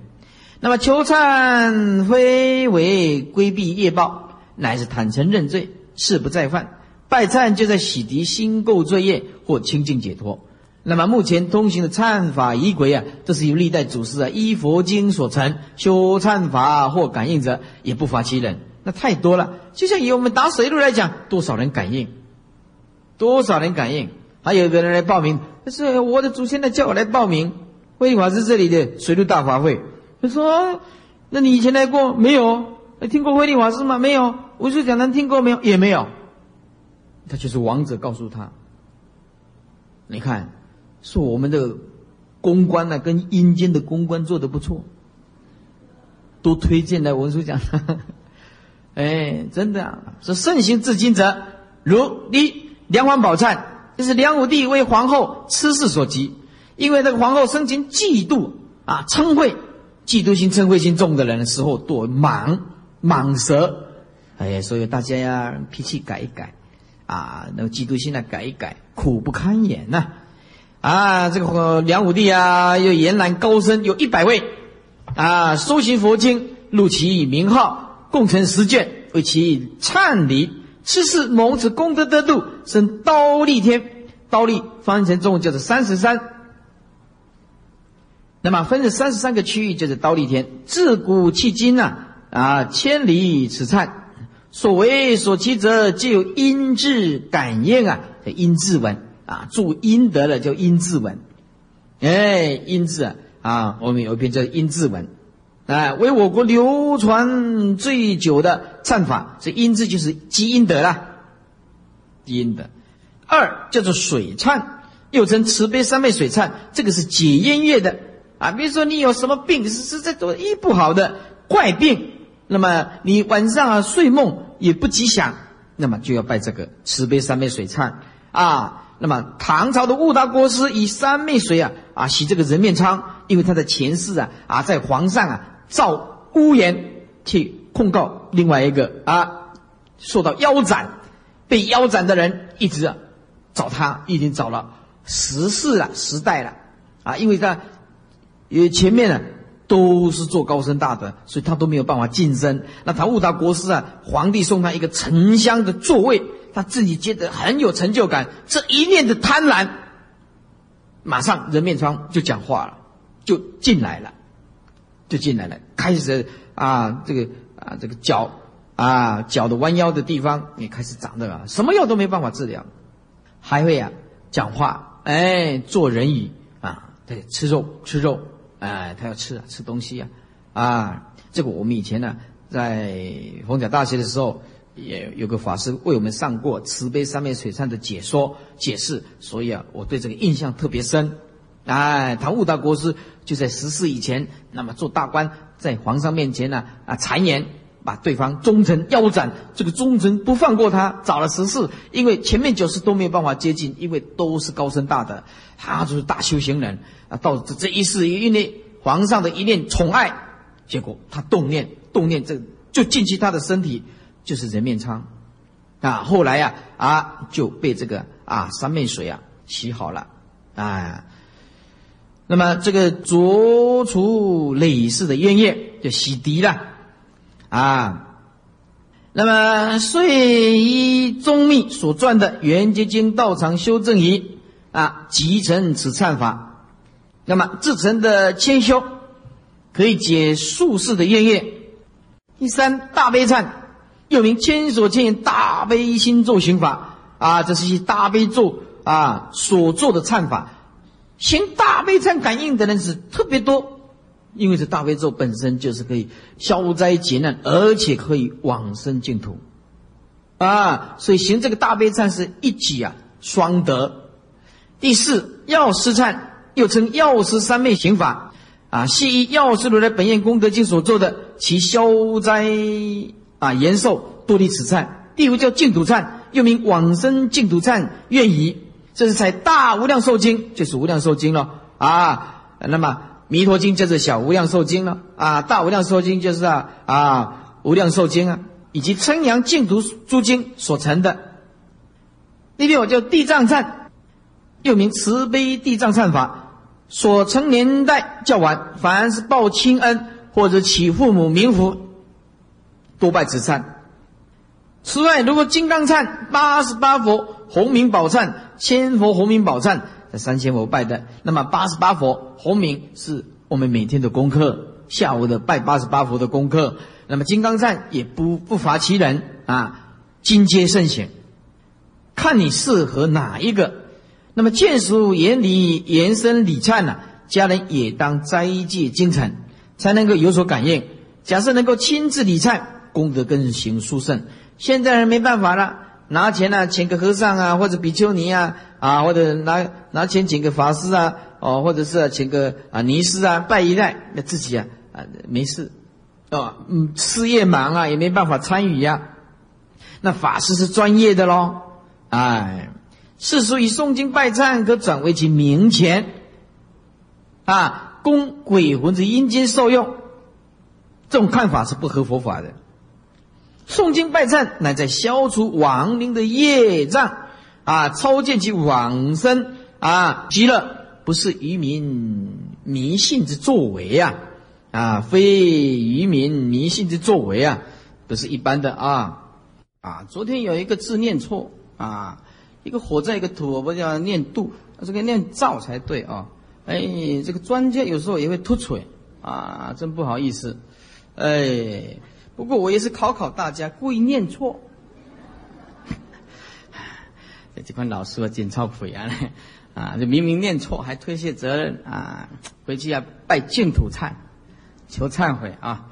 那么求忏非为规避业报。乃是坦诚认罪，誓不再犯。拜忏就在洗涤心垢罪业或清净解脱。那么目前通行的忏法仪轨啊，都是由历代祖师啊依佛经所成修忏法或感应者，也不乏其人。那太多了，就像以我们打水路来讲，多少人感应，多少人感应。还有个人来报名，他说我的祖先呢叫我来报名，慧法师这里的水路大法会。他说，那你以前来过没有？听过慧利法师吗？没有。无数讲堂听过没有？也没有。他就是王者告诉他：“你看，说我们的公关呢，跟阴间的公关做的不错，都推荐来文殊讲堂。哎，真的啊！说盛行至今者，如一梁皇宝忏，这是梁武帝为皇后痴事所急，因为那个皇后生前嫉妒啊嗔恚，嫉妒心、嗔恚心重的人的时候，多蟒蟒蛇。”哎，所以大家呀，脾气改一改，啊，那个嫉妒心呢改一改，苦不堪言呐！啊，这个梁武帝啊，又延揽高僧有一百位，啊，修行佛经，录其名号，共成十卷，为其忏礼。此事蒙此功德得度，生刀立天。刀立翻译成中文叫做三十三。那么分成三十三个区域，就是刀立天。自古迄今呐，啊，千里此忏。所为所期者，皆有因智感应啊，因智文啊，助阴德的叫因智文。哎，因智啊，啊，我们有一篇叫因智文啊，为我国流传最久的忏法，这因字就是积阴德啦，积阴德。二叫做水忏，又称慈悲三昧水忏，这个是解冤业的啊。比如说你有什么病是是在多医不好的怪病，那么你晚上啊睡梦也不吉祥，那么就要拜这个慈悲三昧水忏啊。那么唐朝的悟达国师以三昧水啊啊洗这个人面疮，因为他的前世啊啊在皇上啊造污言去控告另外一个啊受到腰斩，被腰斩的人一直啊找他，已经找了十世了十代了啊，因为他因为前面呢都是做高僧大德，所以他都没有办法晋升。那他悟达国师啊，皇帝送他一个沉香的座位。他自己觉得很有成就感，这一念的贪婪，马上人面疮就讲话了，就进来了，就进来了，开始啊，这个啊，这个脚啊，脚的弯腰的地方也开始长的啊，什么药都没办法治疗，还会啊讲话，哎，做人语啊，对，吃肉吃肉，哎，他要吃啊，吃东西啊，啊，这个我们以前呢，在红甲大学的时候。也有个法师为我们上过慈悲三昧水忏的解说解释，所以啊，我对这个印象特别深。哎，唐悟大国师就在十四以前，那么做大官，在皇上面前呢啊谗言，把对方忠臣腰斩。这个忠臣不放过他，找了十四，因为前面九世都没有办法接近，因为都是高僧大德，他就是大修行人啊。到这这一世，因为皇上的一念宠爱，结果他动念动念，这就进去他的身体。就是人面疮，啊，后来呀，啊，就被这个啊三昧水啊洗好了，啊，那么这个浊除累世的冤业就洗涤了，啊，那么遂依宗密所撰的《圆觉经道场修正仪》啊，集成此忏法，那么自成的千修可以解术士的冤业。第三大悲忏。又名千所千言大悲心咒行法啊，这是一大悲咒啊所做的忏法，行大悲忏感应的人是特别多，因为这大悲咒本身就是可以消灾解难，而且可以往生净土啊，所以行这个大悲忏是一举啊双得。第四药师忏又称药师三昧行法啊，系以药师如来本愿功德经所做的其消灾。啊，延寿多利此忏，第五叫净土忏，又名往生净土忏愿仪。这是在大无量寿经，就是无量寿经了啊。那么弥陀经就是小无量寿经了啊。大无量寿经就是啊啊无量寿经啊，以及称扬净土诸经所成的。第六叫地藏忏，又名慈悲地藏忏法，所成年代较晚，凡是报亲恩或者祈父母冥福。多拜此忏。此外，如果金刚忏、八十八佛洪明宝忏、千佛洪明宝忏，这三千佛拜的，那么八十八佛洪明是我们每天的功课，下午的拜八十八佛的功课。那么金刚忏也不不乏其人啊，金阶圣贤，看你适合哪一个。那么见属言礼延伸礼忏呢，家人也当斋戒精诚，才能够有所感应。假设能够亲自礼忏。功德更行殊胜。现在人没办法了，拿钱呢，请个和尚啊，或者比丘尼啊，啊，或者拿拿钱请个法师啊，哦，或者是请个啊尼师啊，拜一拜，那自己啊啊没事，哦，嗯，事业忙啊，也没办法参与呀。那法师是专业的喽，哎，世俗以诵经拜忏，可转为其名钱，啊，供鬼魂之阴间受用。这种看法是不合佛法的。诵经拜忏，乃在消除亡灵的业障，啊，超见其往生，啊，极乐，不是愚民迷信之作为呀，啊，非愚民迷信之作为啊，不是一般的啊，啊，昨天有一个字念错啊，一个火在一个土，不叫念度，这个念造才对啊，哎，这个专家有时候也会突嘴啊，真不好意思，哎。不过我也是考考大家，故意念错。这款老师我真超悔啊！啊，这明明念错还推卸责任啊！回去要拜净土忏，求忏悔啊，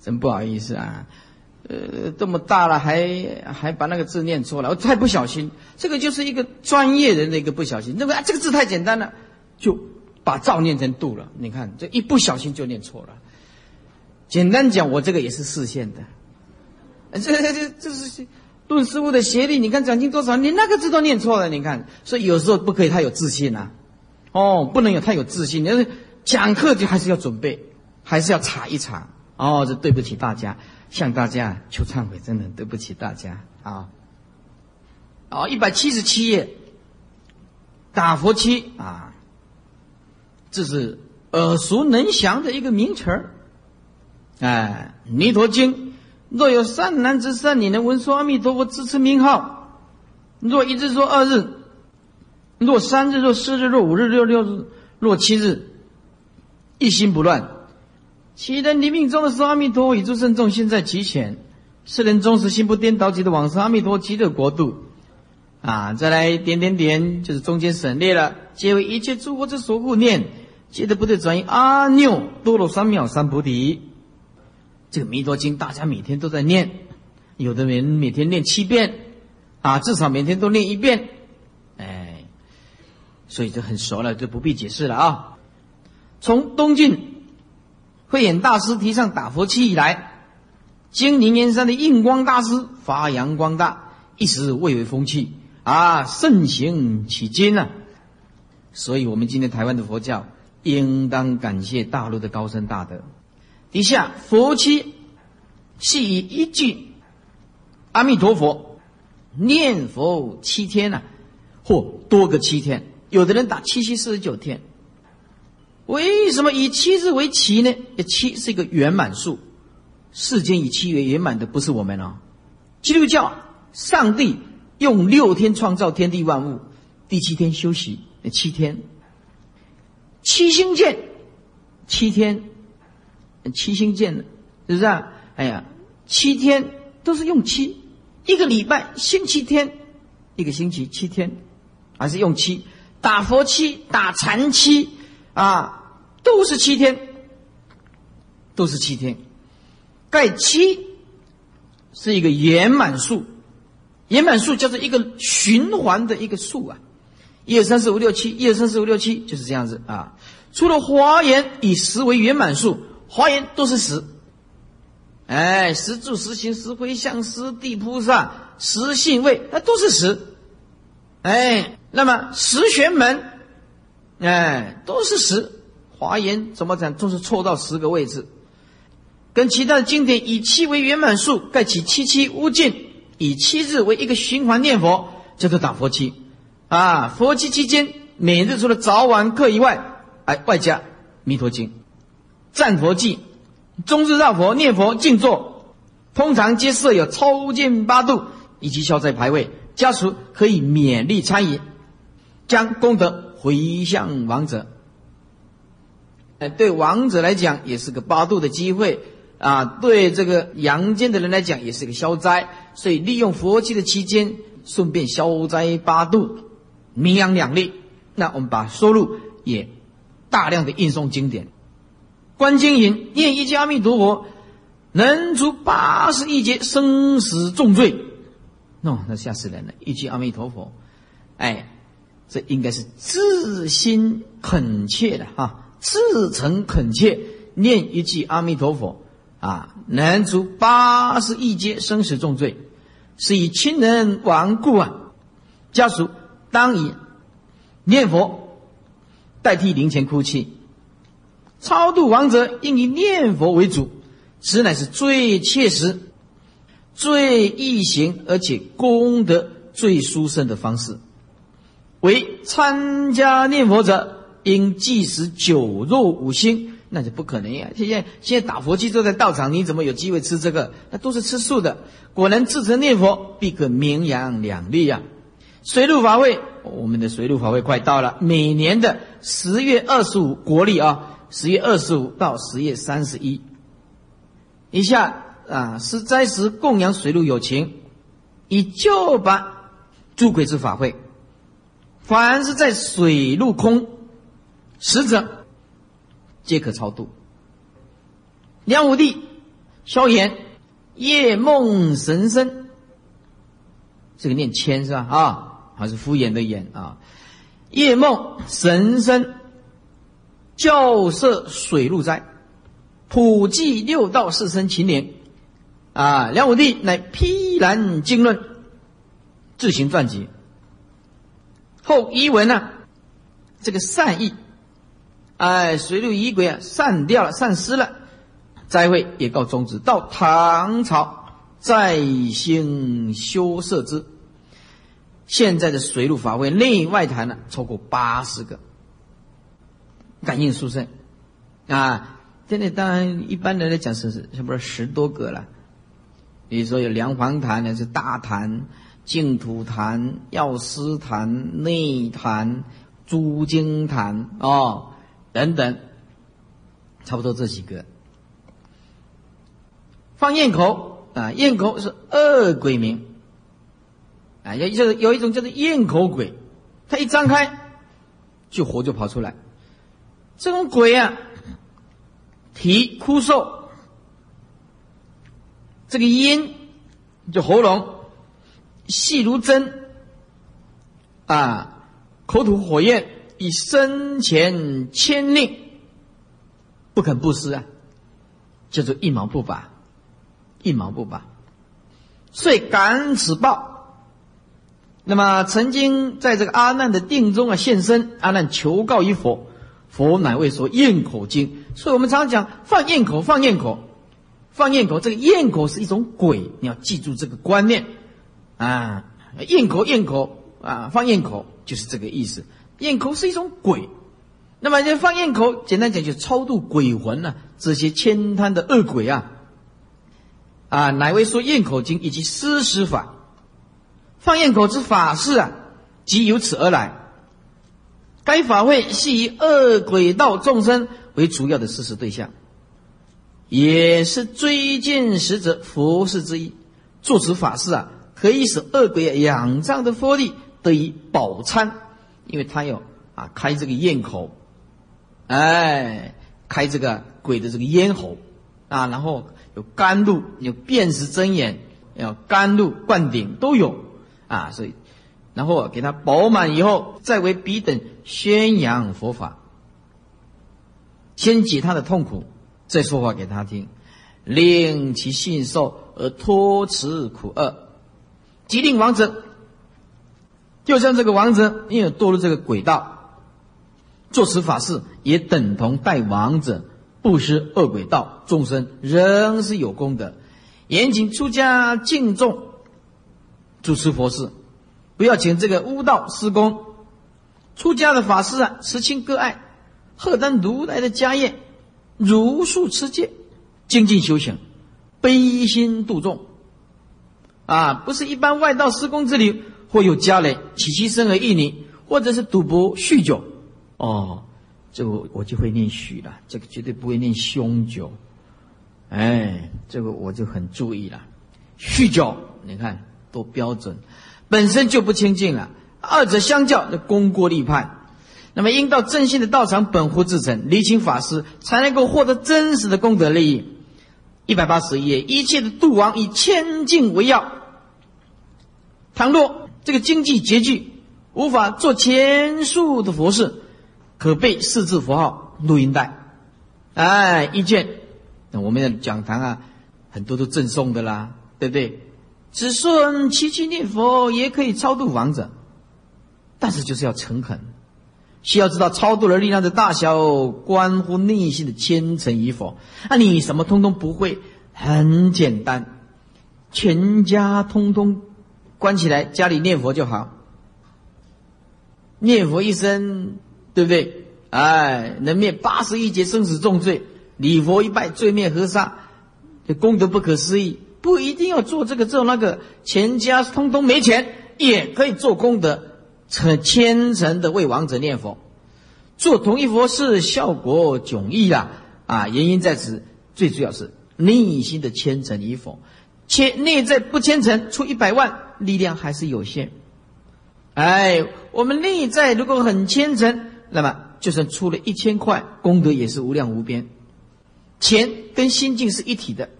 真不好意思啊。呃，这么大了还还把那个字念错了，我太不小心。这个就是一个专业人的一个不小心，认为啊这个字太简单了，就把造念成度了。你看这一不小心就念错了。简单讲，我这个也是视线的。这这这这是论师傅的协力。你看奖金多少，连那个字都念错了。你看，所以有时候不可以太有自信呐。哦，不能有太有自信。你要是讲课就还是要准备，还是要查一查。哦，这对不起大家。向大家求忏悔，真的对不起大家啊！哦，一百七十七页，打佛七啊，这是耳熟能详的一个名词儿。哎，《弥陀经》若有善男之善女能闻说阿弥陀佛自持名号，若一日若二日，若三日若四日若五日若六日若七日，一心不乱。其人临命中的时候，阿弥陀佛以诸圣众现在其前，世人终时心不颠倒，即的往生阿弥陀极乐国度。啊，再来点点点，就是中间省略了，皆为一切诸佛之所护念。皆得不得转移阿耨多罗三藐三菩提。这个弥陀经大家每天都在念，有的人每天念七遍，啊，至少每天都念一遍，哎，所以就很熟了，就不必解释了啊。从东晋。慧眼大师提倡打佛七以来，金陵岩山的印光大师发扬光大，一时蔚为风气啊，盛行迄今啊。所以，我们今天台湾的佛教应当感谢大陆的高僧大德。底下佛七是以一句阿弥陀佛念佛七天呐，或多个七天，有的人打七七四十九天。为什么以七日为期呢？七是一个圆满数，世间以七为圆满的不是我们哦。基督教上帝用六天创造天地万物，第七天休息，七天。七星剑，七天，七星剑的，是不是啊？哎呀，七天都是用七，一个礼拜星期天，一个星期七天，还是用七打佛七，打禅七。啊，都是七天，都是七天。盖七是一个圆满数，圆满数叫做一个循环的一个数啊。一二三四五六七，一二三四五六七就是这样子啊。除了华严以十为圆满数，华严都是十。哎，十住、十行、十回向、十地菩萨、十信位，那都是十。哎，那么十玄门。哎，都是十，华严怎么讲都是错到十个位置，跟其他的经典以七为圆满数，盖起七七无尽，以七日为一个循环念佛，叫做打佛七。啊，佛七期间每日除了早晚课以外，哎，外加弥陀经、赞佛记、终日绕佛、念佛静坐，通常皆设有超荐八度以及消灾牌位，家属可以勉励参与，将功德。回向王者，哎，对王者来讲也是个八度的机会啊！对这个阳间的人来讲也是个消灾，所以利用佛期的期间，顺便消灾八度，名扬两利。那我们把收入也大量的印送经典，观经引念一句阿弥陀佛，能除八十一劫生死重罪。喏，那吓死人了！一句阿弥陀佛，哎。这应该是自心恳切的哈，自诚恳切念一句阿弥陀佛啊，能除八十一劫生死重罪，是以亲人亡故啊，家属当以念佛代替灵前哭泣，超度亡者应以念佛为主，此乃是最切实、最易行而且功德最殊胜的方式。为参加念佛者，应忌食酒肉五星，那就不可能呀！现在现在打佛机都在道场，你怎么有机会吃这个？那都是吃素的。果然自成念佛，必可名扬两利呀！水陆法会，我们的水陆法会快到了，每年的十月二十五国历啊，十月二十五到十月三十一，以下啊是斋时供养水陆有情，以旧版诸鬼之法会。凡是在水陆空，死者皆可超度。梁武帝萧衍夜梦神僧，这个念谦是吧？啊，还是敷衍的衍啊？夜梦神僧，教设水陆灾，普济六道四生秦年。啊，梁武帝乃披然经论，自行撰辑。后一文呢，这个善意，哎，水陆仪轨啊，散掉了，散失了，灾会也告终止。到唐朝再兴修设之。现在的水陆法会内外坛呢，超过八十个，感应殊胜啊！这里当然一般人来讲是是是不是十多个了？比如说有梁皇坛呢，是大坛、净土坛、药师坛、内坛、诸经坛哦等等，差不多这几个。放焰口啊，焰口是恶鬼名。啊，有就是有一种叫做咽口鬼，它一张开，就火就跑出来。这种鬼啊，啼枯瘦，这个咽就喉咙细如针，啊，口吐火焰，以生前牵令，不肯布施啊，叫做一毛不拔，一毛不拔，遂感此报。那么曾经在这个阿难的定中啊现身，阿难求告于佛，佛乃为说咽口经。所以我们常常讲放咽口，放咽口，放咽口。这个咽口是一种鬼，你要记住这个观念啊。咽口咽口啊，放咽口就是这个意思。咽口是一种鬼，那么这放咽口，简单讲就超度鬼魂呢，这些千贪的恶鬼啊啊，乃为说咽口经以及施施法。放焰口之法事啊，即由此而来。该法会系以恶鬼道众生为主要的施食对象，也是追荐使者佛事之一。做此法事啊，可以使恶鬼仰仗的佛力得以饱餐，因为他要啊开这个咽口，哎，开这个鬼的这个咽喉啊，然后有甘露，有辨识真眼，要甘露灌顶都有。啊，所以，然后给他饱满以后，再为彼等宣扬佛法，先解他的痛苦，再说话给他听，令其信受而脱此苦厄。即令王者，就像这个王者，因为堕入这个轨道，做此法事，也等同待王者不施恶鬼道众生，仍是有功德。严谨出家敬重。主持佛事，不要请这个巫道施工。出家的法师啊，慈亲割爱，贺担如来的家业，如数持戒，精进修行，悲心度众。啊，不是一般外道施工之流，或有家人起其身而异女，或者是赌博酗酒。哦，这个我就会念许了，这个绝对不会念凶酒。哎，这个我就很注意了。酗酒，你看。多标准，本身就不清净了。二者相较，就功过立判。那么，应到正信的道场本乎自诚，离清法师，才能够获得真实的功德利益。一百八十页，一切的度王以千净为要。倘若这个经济拮据，无法做前述的佛事，可备四字符号录音带。哎，一卷。那我们的讲堂啊，很多都赠送的啦，对不对？子孙齐齐念佛也可以超度亡者，但是就是要诚恳，需要知道超度的力量的大小，关乎内心的虔诚与否。那你什么通通不会，很简单，全家通通关起来，家里念佛就好，念佛一生，对不对？哎，能灭八十一劫生死重罪，礼佛一拜，罪灭河沙，这功德不可思议。不一定要做这个做那个，全家通通没钱也可以做功德，成虔诚的为王者念佛，做同一佛事效果迥异啦！啊，原因在此，最主要是内心的虔诚与否，且内在不虔诚，出一百万力量还是有限。哎，我们内在如果很虔诚，那么就算出了一千块，功德也是无量无边。钱跟心境是一体的。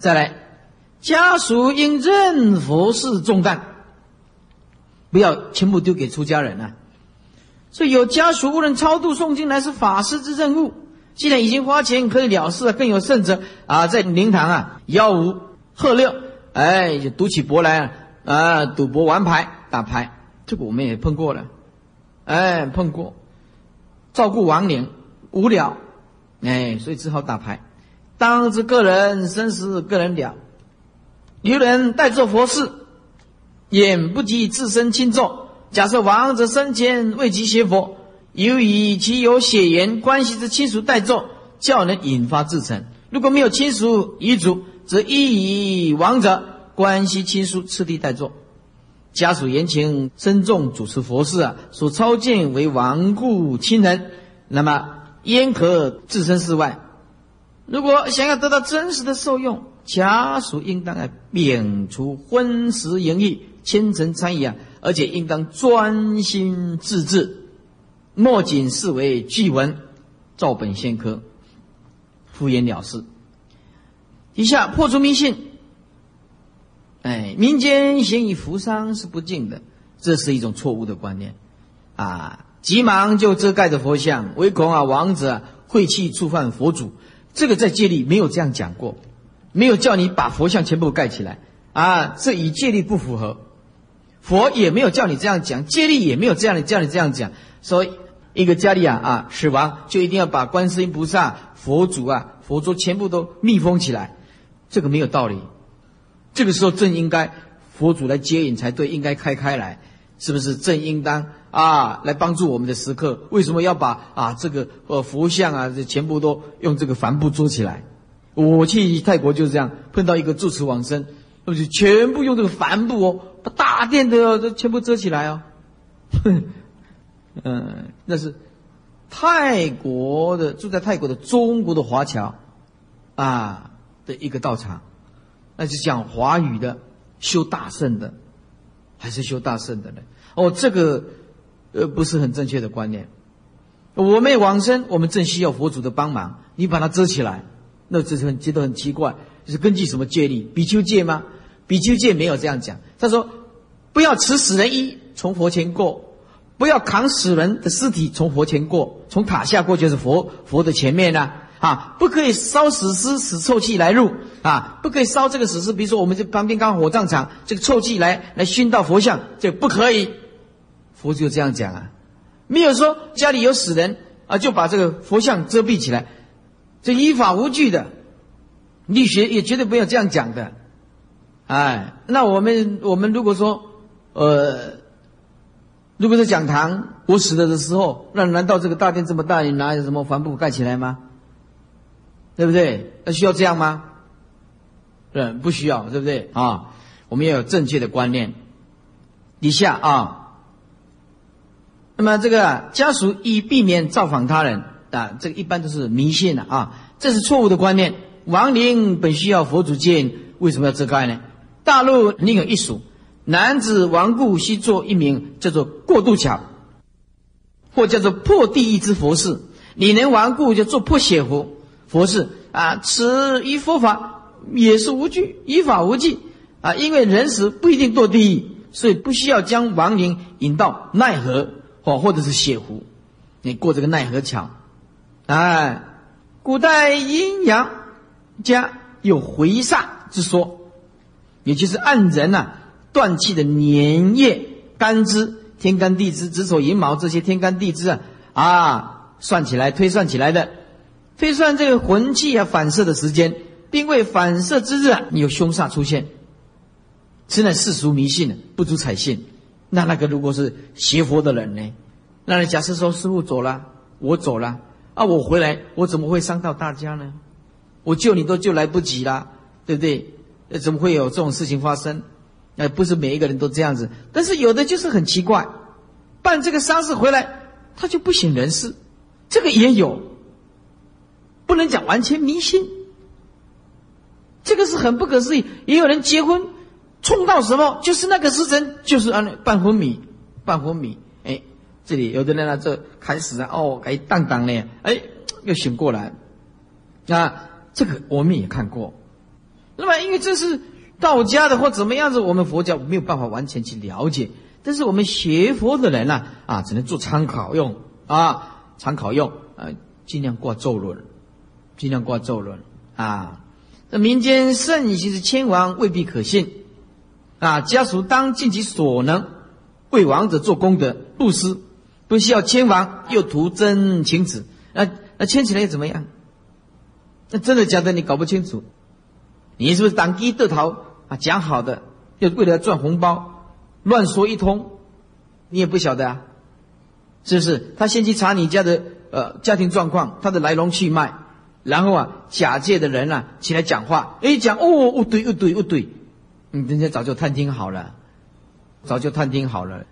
再来，家属应任佛事重担，不要全部丢给出家人啊。所以有家属无论超度送进来是法师之任务。既然已经花钱可以了事，更有甚者啊，在灵堂啊吆五喝六，哎，就赌起博来啊，赌博玩牌打牌，这个我们也碰过了，哎，碰过，照顾亡灵无聊，哎，所以只好打牌，当知个人生死个人了。有人代做佛事，眼不及自身亲做。假设亡者生前为其学佛，由于其有血缘关系之亲属代做，较能引发自成。如果没有亲属遗嘱，则亦以亡者关系亲属次第代做。家属言情深重主持佛事啊，所操见为亡故亲人，那么焉可置身事外？如果想要得到真实的受用，家属应当啊摒除婚食淫欲、虔诚参与啊。而且应当专心致志，莫仅视为句文，照本宣科，敷衍了事。以下破除迷信。哎，民间嫌以扶伤是不敬的，这是一种错误的观念。啊，急忙就遮盖着佛像，唯恐啊亡者晦气触犯佛祖。这个在戒律没有这样讲过，没有叫你把佛像全部盖起来啊，这与戒律不符合。佛也没有叫你这样讲，戒律也没有这样的叫你这样讲。说一个家里啊啊死亡，就一定要把观世音菩萨、佛祖啊、佛珠全部都密封起来，这个没有道理。这个时候正应该佛祖来接引才对，应该开开来，是不是？正应当啊来帮助我们的时刻。为什么要把啊这个呃佛像啊这全部都用这个帆布遮起来？我去泰国就是这样，碰到一个住持往生，那就全部用这个帆布哦。把大殿的都全部遮起来哦，哼 嗯，那是泰国的住在泰国的中国的华侨啊的一个道场，那是讲华语的修大圣的，还是修大圣的呢？哦，这个呃不是很正确的观念。我们往生，我们正需要佛祖的帮忙，你把它遮起来，那这是很觉得很奇怪，是根据什么戒律？比丘戒吗？比丘戒没有这样讲，他说：“不要持死人衣从佛前过，不要扛死人的尸体从佛前过，从塔下过就是佛佛的前面呢。啊，不可以烧死尸使臭气来入啊，不可以烧这个死尸。比如说我们这旁边刚火葬场，这个臭气来来熏到佛像，这不可以。佛就这样讲啊，没有说家里有死人啊，就把这个佛像遮蔽起来，这依法无据的，律学也绝对不要这样讲的。”哎，那我们我们如果说，呃，如果是讲堂我死了的时候，那难道这个大殿这么大，你拿什么帆布盖起来吗？对不对？那需要这样吗？对，不需要，对不对？啊，我们要有正确的观念。以下啊，那么这个家属以避免造访他人啊，这个一般都是迷信的啊，这是错误的观念。亡灵本需要佛祖接引，为什么要遮盖呢？大陆另有一俗，男子亡故须做一名叫做过渡桥，或叫做破地狱之佛事。你能亡故就做破血佛佛事啊！此一佛法也是无惧，依法无忌啊！因为人死不一定堕地狱，所以不需要将亡灵引到奈何或或者是血湖，你过这个奈何桥。哎，古代阴阳家有回煞之说。也就是按人呐断气的年月干支天干地支子丑寅卯这些天干地支啊啊算起来推算起来的，推算这个魂气啊反射的时间，并为反射之日啊你有凶煞出现，此乃世俗迷信不足采信。那那个如果是邪佛的人呢？那假设说师傅走了，我走了啊，我回来我怎么会伤到大家呢？我救你都救来不及啦，对不对？呃，怎么会有这种事情发生？呃，不是每一个人都这样子，但是有的就是很奇怪，办这个丧事回来，他就不省人事，这个也有，不能讲完全迷信，这个是很不可思议。也有人结婚冲到什么，就是那个时辰，就是按办婚礼，办婚礼，哎，这里有的人呢，这开始啊，哦，该当当呢，哎，又醒过来，啊，这个我们也看过。那么，因为这是道家的或怎么样子，我们佛教没有办法完全去了解。但是我们学佛的人呢，啊，只能做参考用啊，参考用啊，尽量挂咒论，尽量挂咒论啊。这民间盛行的千王未必可信啊，家属当尽其所能为亡者做功德布施，不需要千王又图真情子，那那牵起来又怎么样？那真的假的你搞不清楚，你是不是当机得逃啊？讲好的又为了赚红包，乱说一通，你也不晓得啊，是不是？他先去查你家的呃家庭状况，他的来龙去脉。然后啊，假借的人啊起来讲话，一，讲哦，哦对，哦对，哦对，你人家早就探听好了，早就探听好了，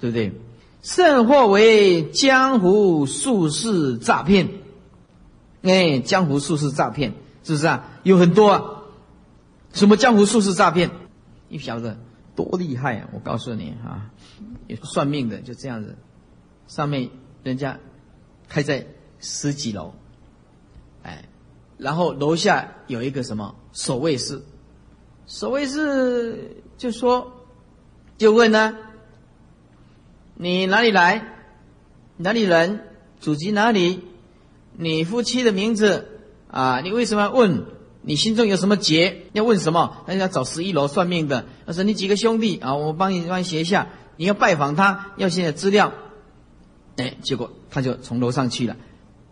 对不对？甚或为江湖术士诈骗，哎，江湖术士诈骗是不是啊？有很多啊，什么江湖术士诈骗？你晓得多厉害啊！我告诉你啊，算命的就这样子，上面人家开在十几楼。哎，然后楼下有一个什么守卫室，所谓是就说，就问呢，你哪里来？哪里人？祖籍哪里？你夫妻的名字啊？你为什么要问？你心中有什么结？要问什么？那要找十一楼算命的。他说你几个兄弟啊？我帮你帮你写一下。你要拜访他，要写资料。哎，结果他就从楼上去了。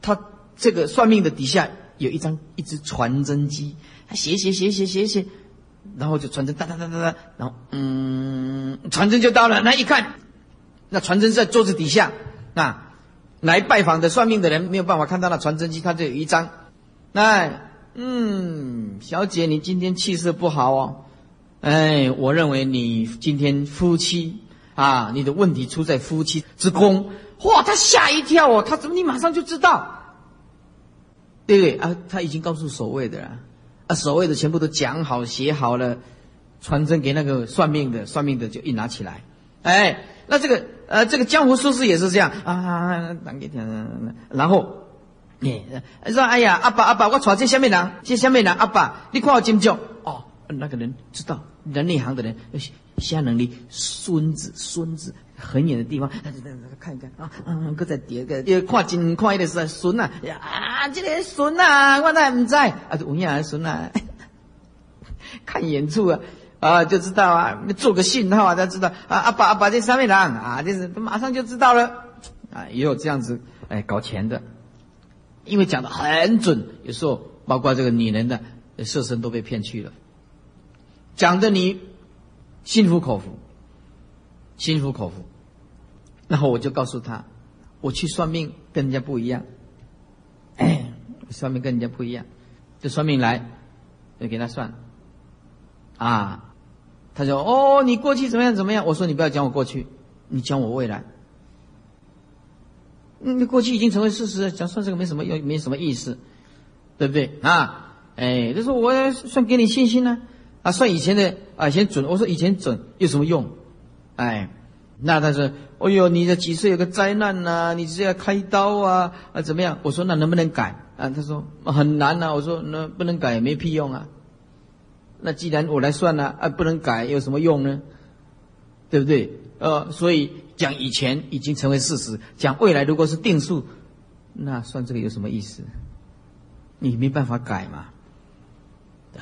他。这个算命的底下有一张一只传真机，他写写写写写写，然后就传真哒哒哒哒哒，然后嗯，传真就到了。那一看，那传真在桌子底下，那来拜访的算命的人没有办法看到那传真机，他就有一张。那，嗯，小姐，你今天气色不好哦。哎，我认为你今天夫妻啊，你的问题出在夫妻之宫。哇，他吓一跳哦，他怎么你马上就知道？对不对啊？他已经告诉守卫的了，啊，守卫的全部都讲好写好了，传真给那个算命的，算命的就一拿起来，哎，那这个呃，这个江湖术士也是这样啊，当给听，然后，你说哎呀，阿爸阿爸，我传这下面人，这下面人，阿爸，你看我金奖哦，那个人知道，人内行的人，下能力，孙子孙子。很远的地方，看一看啊，嗯，搁在叠个，又看近看一个是孙啊，啊，这个孙啊，我那唔在啊，有影孙啊，看远处啊，啊，就知道啊，做个信号啊，他知道啊，阿爸阿爸这三位人啊，这是马上就知道了。啊，也有这样子哎搞钱的，因为讲的很准，有时候包括这个女人的色身都被骗去了，讲的你心服口服，心服口服。然后我就告诉他，我去算命跟人家不一样，算命跟人家不一样，就算命来，就给他算，啊，他说哦，你过去怎么样怎么样？我说你不要讲我过去，你讲我未来。你过去已经成为事实，讲算这个没什么用，没什么意思，对不对啊？哎，就说我算给你信心呢，啊，算以前的啊，以前准。我说以前准有什么用？哎。那他说：“哎呦，你的几岁有个灾难呐？你是要开刀啊？啊，怎么样？”我说：“那能不能改？”啊，他说：“很难呐。”我说：“那不能改也没屁用啊。那既然我来算了，啊，不能改有什么用呢？对不对？呃，所以讲以前已经成为事实，讲未来如果是定数，那算这个有什么意思？你没办法改嘛。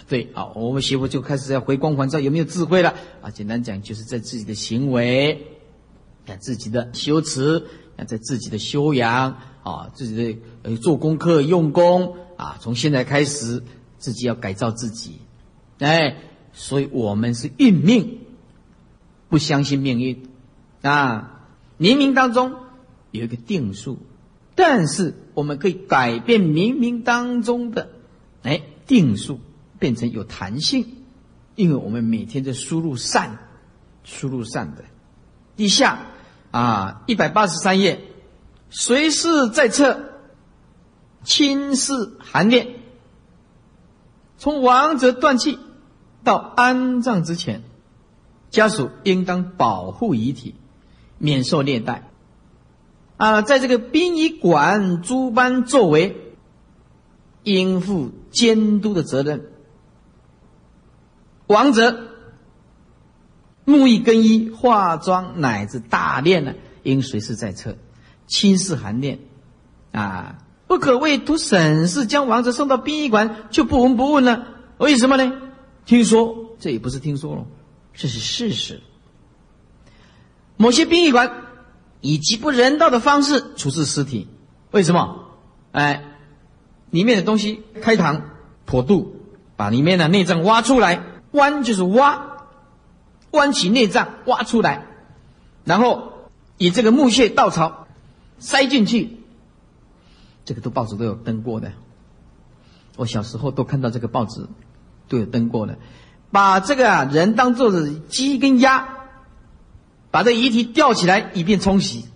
对，啊，我们媳妇就开始要回光返照，有没有智慧了？啊，简单讲，就是在自己的行为。在自己的修持，在自己的修养啊，自己的呃做功课用功啊，从现在开始，自己要改造自己，哎，所以我们是运命，不相信命运啊，冥冥当中有一个定数，但是我们可以改变冥冥当中的哎定数，变成有弹性，因为我们每天在输入善，输入善的。以下啊，一百八十三页，随时在侧，亲视含念。从亡者断气到安葬之前，家属应当保护遗体，免受虐待。啊，在这个殡仪馆诸般作为，应负监督的责任。王者沐浴更衣、化妆乃至大练呢，应随时在侧，亲视寒练啊，不可为图省事将王者送到殡仪馆就不闻不问了。为什么呢？听说这也不是听说了，这是事实。某些殡仪馆以极不人道的方式处置尸体，为什么？哎，里面的东西开膛破肚，把里面的内脏挖出来，剜就是挖，剜起内脏挖出来，然后以这个木屑稻草塞进去，这个都报纸都有登过的。我小时候都看到这个报纸都有登过的，把这个人当做是鸡跟鸭。把这遗体吊起来，以便冲洗。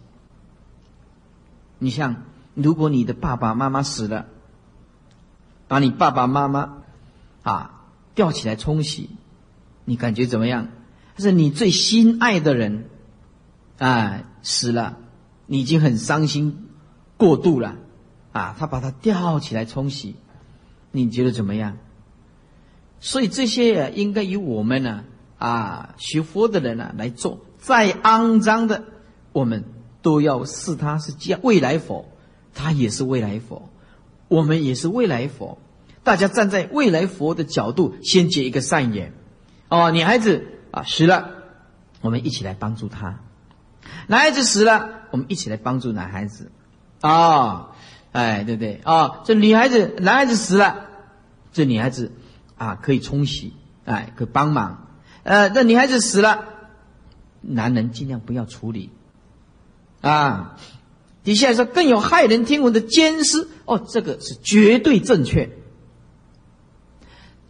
你像，如果你的爸爸妈妈死了，把你爸爸妈妈啊吊起来冲洗，你感觉怎么样？是你最心爱的人啊死了，你已经很伤心过度了啊，他把他吊起来冲洗，你觉得怎么样？所以这些应该由我们呢啊学佛的人呢来做。再肮脏的，我们都要视他是将未来佛，他也是未来佛，我们也是未来佛。大家站在未来佛的角度，先结一个善缘。哦，女孩子啊死了，我们一起来帮助他；男孩子死了，我们一起来帮助男孩子。啊，哎，对不对？啊，这女孩子、男孩子死了，这女孩子啊可以冲洗，哎，可帮忙。呃，这女孩子死了。男人尽量不要处理，啊，底下说更有骇人听闻的奸尸哦，这个是绝对正确，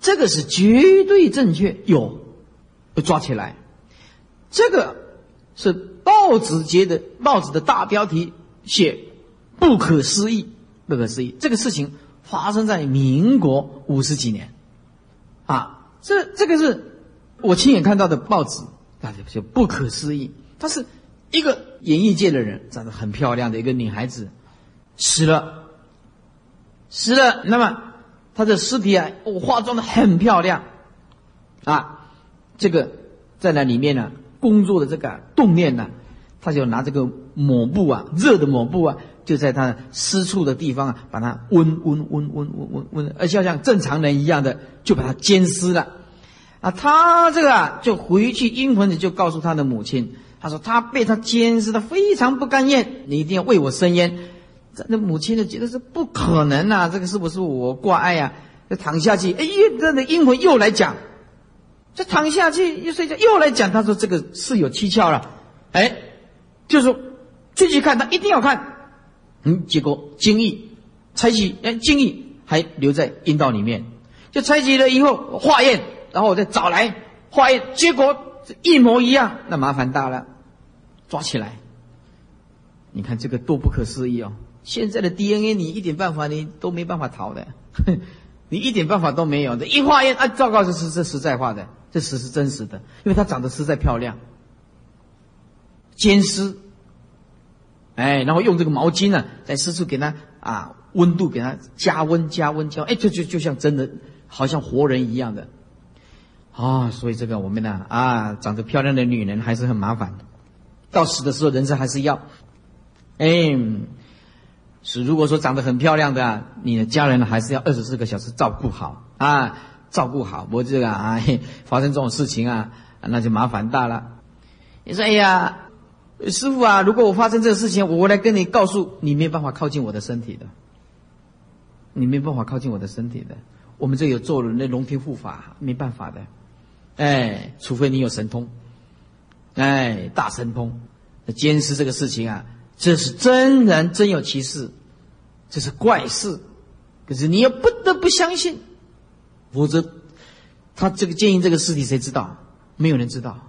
这个是绝对正确，有，被抓起来，这个是报纸节的报纸的大标题写不可思议，不可思议，这个事情发生在民国五十几年，啊，这这个是我亲眼看到的报纸。大家就不可思议。她是一个演艺界的人，长得很漂亮的一个女孩子，死了，死了。那么她的尸体啊，我化妆的很漂亮啊。这个在那里面呢，工作的这个动念呢，他就拿这个抹布啊，热的抹布啊，就在他私处的地方啊，把它温温温温温温温，而且像正常人一样的，就把它煎湿了。啊，他这个啊，就回去阴魂子就告诉他的母亲，他说他被他煎湿的非常不甘愿，你一定要为我伸冤。那母亲呢觉得是不可能啊，这个是不是我挂碍呀？就躺下去，哎，呀那阴魂又来讲，就躺下去又睡觉又来讲，他说这个是有蹊跷了，哎，就说继续看，他一定要看，嗯，结果精液拆起，哎，精液还留在阴道里面，就采集了以后化验。然后我再找来化验，结果一模一样，那麻烦大了，抓起来。你看这个多不可思议哦！现在的 DNA 你一点办法你都没办法逃的，你一点办法都没有的。一化验啊，糟糕，这是这实在化的，这实是真实的，因为她长得实在漂亮。煎尸，哎，然后用这个毛巾呢，在私处给她啊温度给她加温加温加，哎，就就就像真的，好像活人一样的。啊，所以这个我们呢啊，长得漂亮的女人还是很麻烦的，到死的时候人生还是要，哎，是如果说长得很漂亮的，你的家人还是要二十四个小时照顾好啊，照顾好，我这个啊发生这种事情啊，那就麻烦大了。你说哎呀，师傅啊，如果我发生这个事情，我来跟你告诉你，没有办法靠近我的身体的，你没有办法靠近我的身体的，我们这有做人的龙天护法，没办法的。哎，除非你有神通，哎，大神通，监视这个事情啊，这是真人真有其事，这是怪事，可是你又不得不相信，否则他这个建议这个事体谁知道？没有人知道。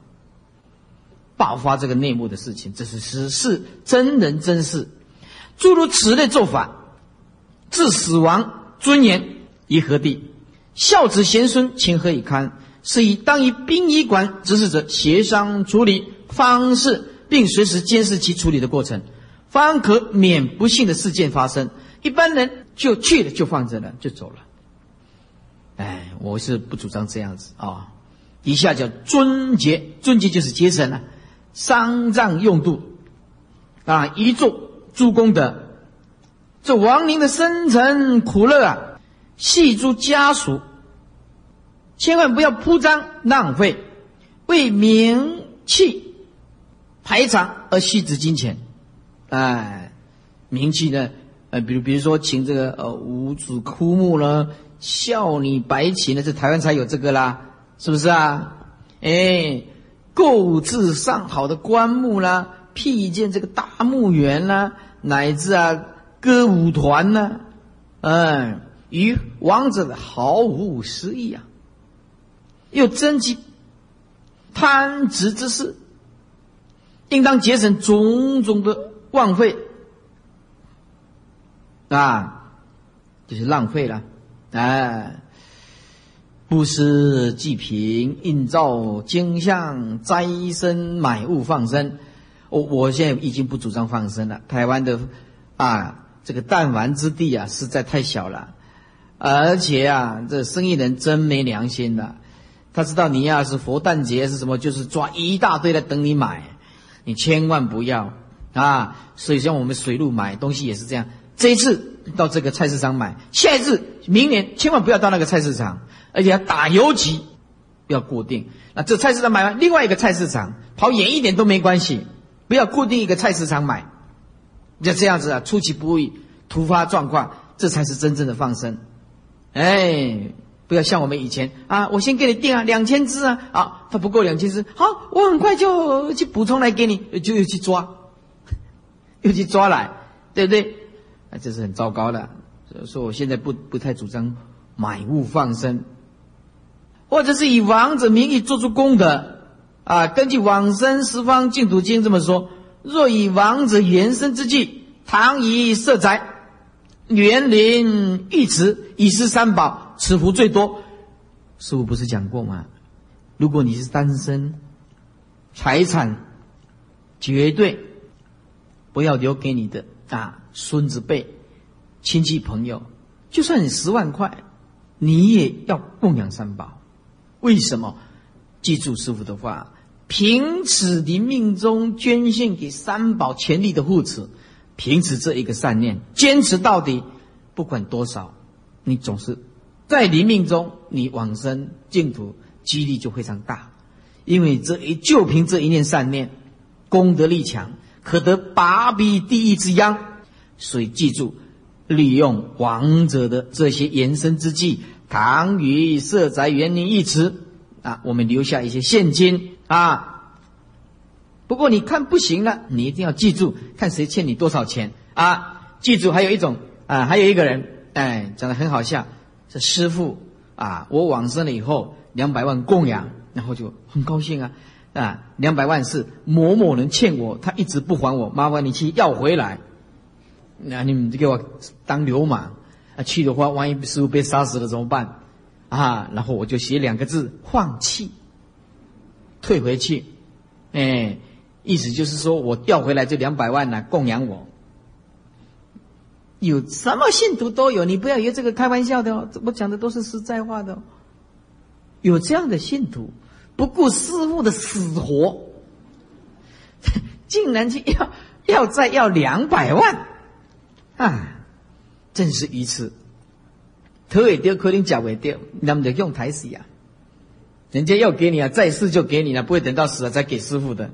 爆发这个内幕的事情，这是实事，真人真事，诸如此类做法，致死亡尊严于何地？孝子贤孙情何以堪？是以当以殡仪馆指使者协商处理方式，并随时监视其处理的过程，方可免不幸的事件发生。一般人就去了，就放着了，就走了。哎，我是不主张这样子啊。以下叫尊节，尊节就是节省了，丧葬用度啊，一做诸功德。这亡灵的生辰苦乐啊，系诸家属，千万不要铺张浪费，为名气排场而吸之金钱。哎，名气呢？呃，比如比如说，请这个呃五子枯木了，孝女白起呢，这台湾才有这个啦，是不是啊？哎，购置上好的棺木啦，辟建这个大墓园啦，乃至啊歌舞团呢，嗯，与王者毫无失意啊，又征集贪执之事，应当节省种种的浪费。啊，就是浪费了，哎，布施济贫、印造经像、斋生买物放生。我我现在已经不主张放生了。台湾的啊，这个弹丸之地啊，实在太小了，而且啊，这生意人真没良心的。他知道你要是佛诞节是什么，就是抓一大堆来等你买，你千万不要啊。所以像我们水路买东西也是这样。这一次到这个菜市场买，下一次明年千万不要到那个菜市场，而且要打游击，要固定。那这菜市场买完，另外一个菜市场跑远一点都没关系，不要固定一个菜市场买。就这样子啊，出其不意，突发状况，这才是真正的放生。哎，不要像我们以前啊，我先给你订啊两千只啊，啊，它不够两千只，好，我很快就去补充来给你，就又去抓，又去抓来，对不对？这是很糟糕的，所以说我现在不不太主张买物放生，或者是以王者名义做出功德啊。根据《往生十方净土经》这么说：若以王者原生之际，唐以色宅、园林、玉池，以施三宝，此福最多。师傅不是讲过吗？如果你是单身，财产绝对不要留给你的啊。孙子辈、亲戚朋友，就算你十万块，你也要供养三宝。为什么？记住师傅的话：凭此临命中捐献给三宝，全力的护持，凭此这一个善念，坚持到底，不管多少，你总是在临命中，你往生净土几率就非常大。因为这一就凭这一念善念，功德力强，可得拔彼地狱之殃。所以记住，利用王者的这些延伸之计，唐虞设宅园林一词啊，我们留下一些现金啊。不过你看不行了，你一定要记住，看谁欠你多少钱啊。记住，还有一种啊，还有一个人，哎，讲的很好笑，是师傅啊。我往生了以后，两百万供养，然后就很高兴啊啊，两百万是某某人欠我，他一直不还我，麻烦你去要回来。那你们就给我当流氓啊！去的话，万一师傅被杀死了怎么办？啊！然后我就写两个字：放弃，退回去。哎，意思就是说我调回来这两百万呢，供养我。有什么信徒都有，你不要以为这个开玩笑的哦，我讲的都是实在话的。有这样的信徒，不顾师傅的死活，竟然去要要再要两百万。啊，真是愚痴，头也丢，可能脚也掉，那么就用台死呀。人家要给你啊，在世就给你了，不会等到死了再给师傅的。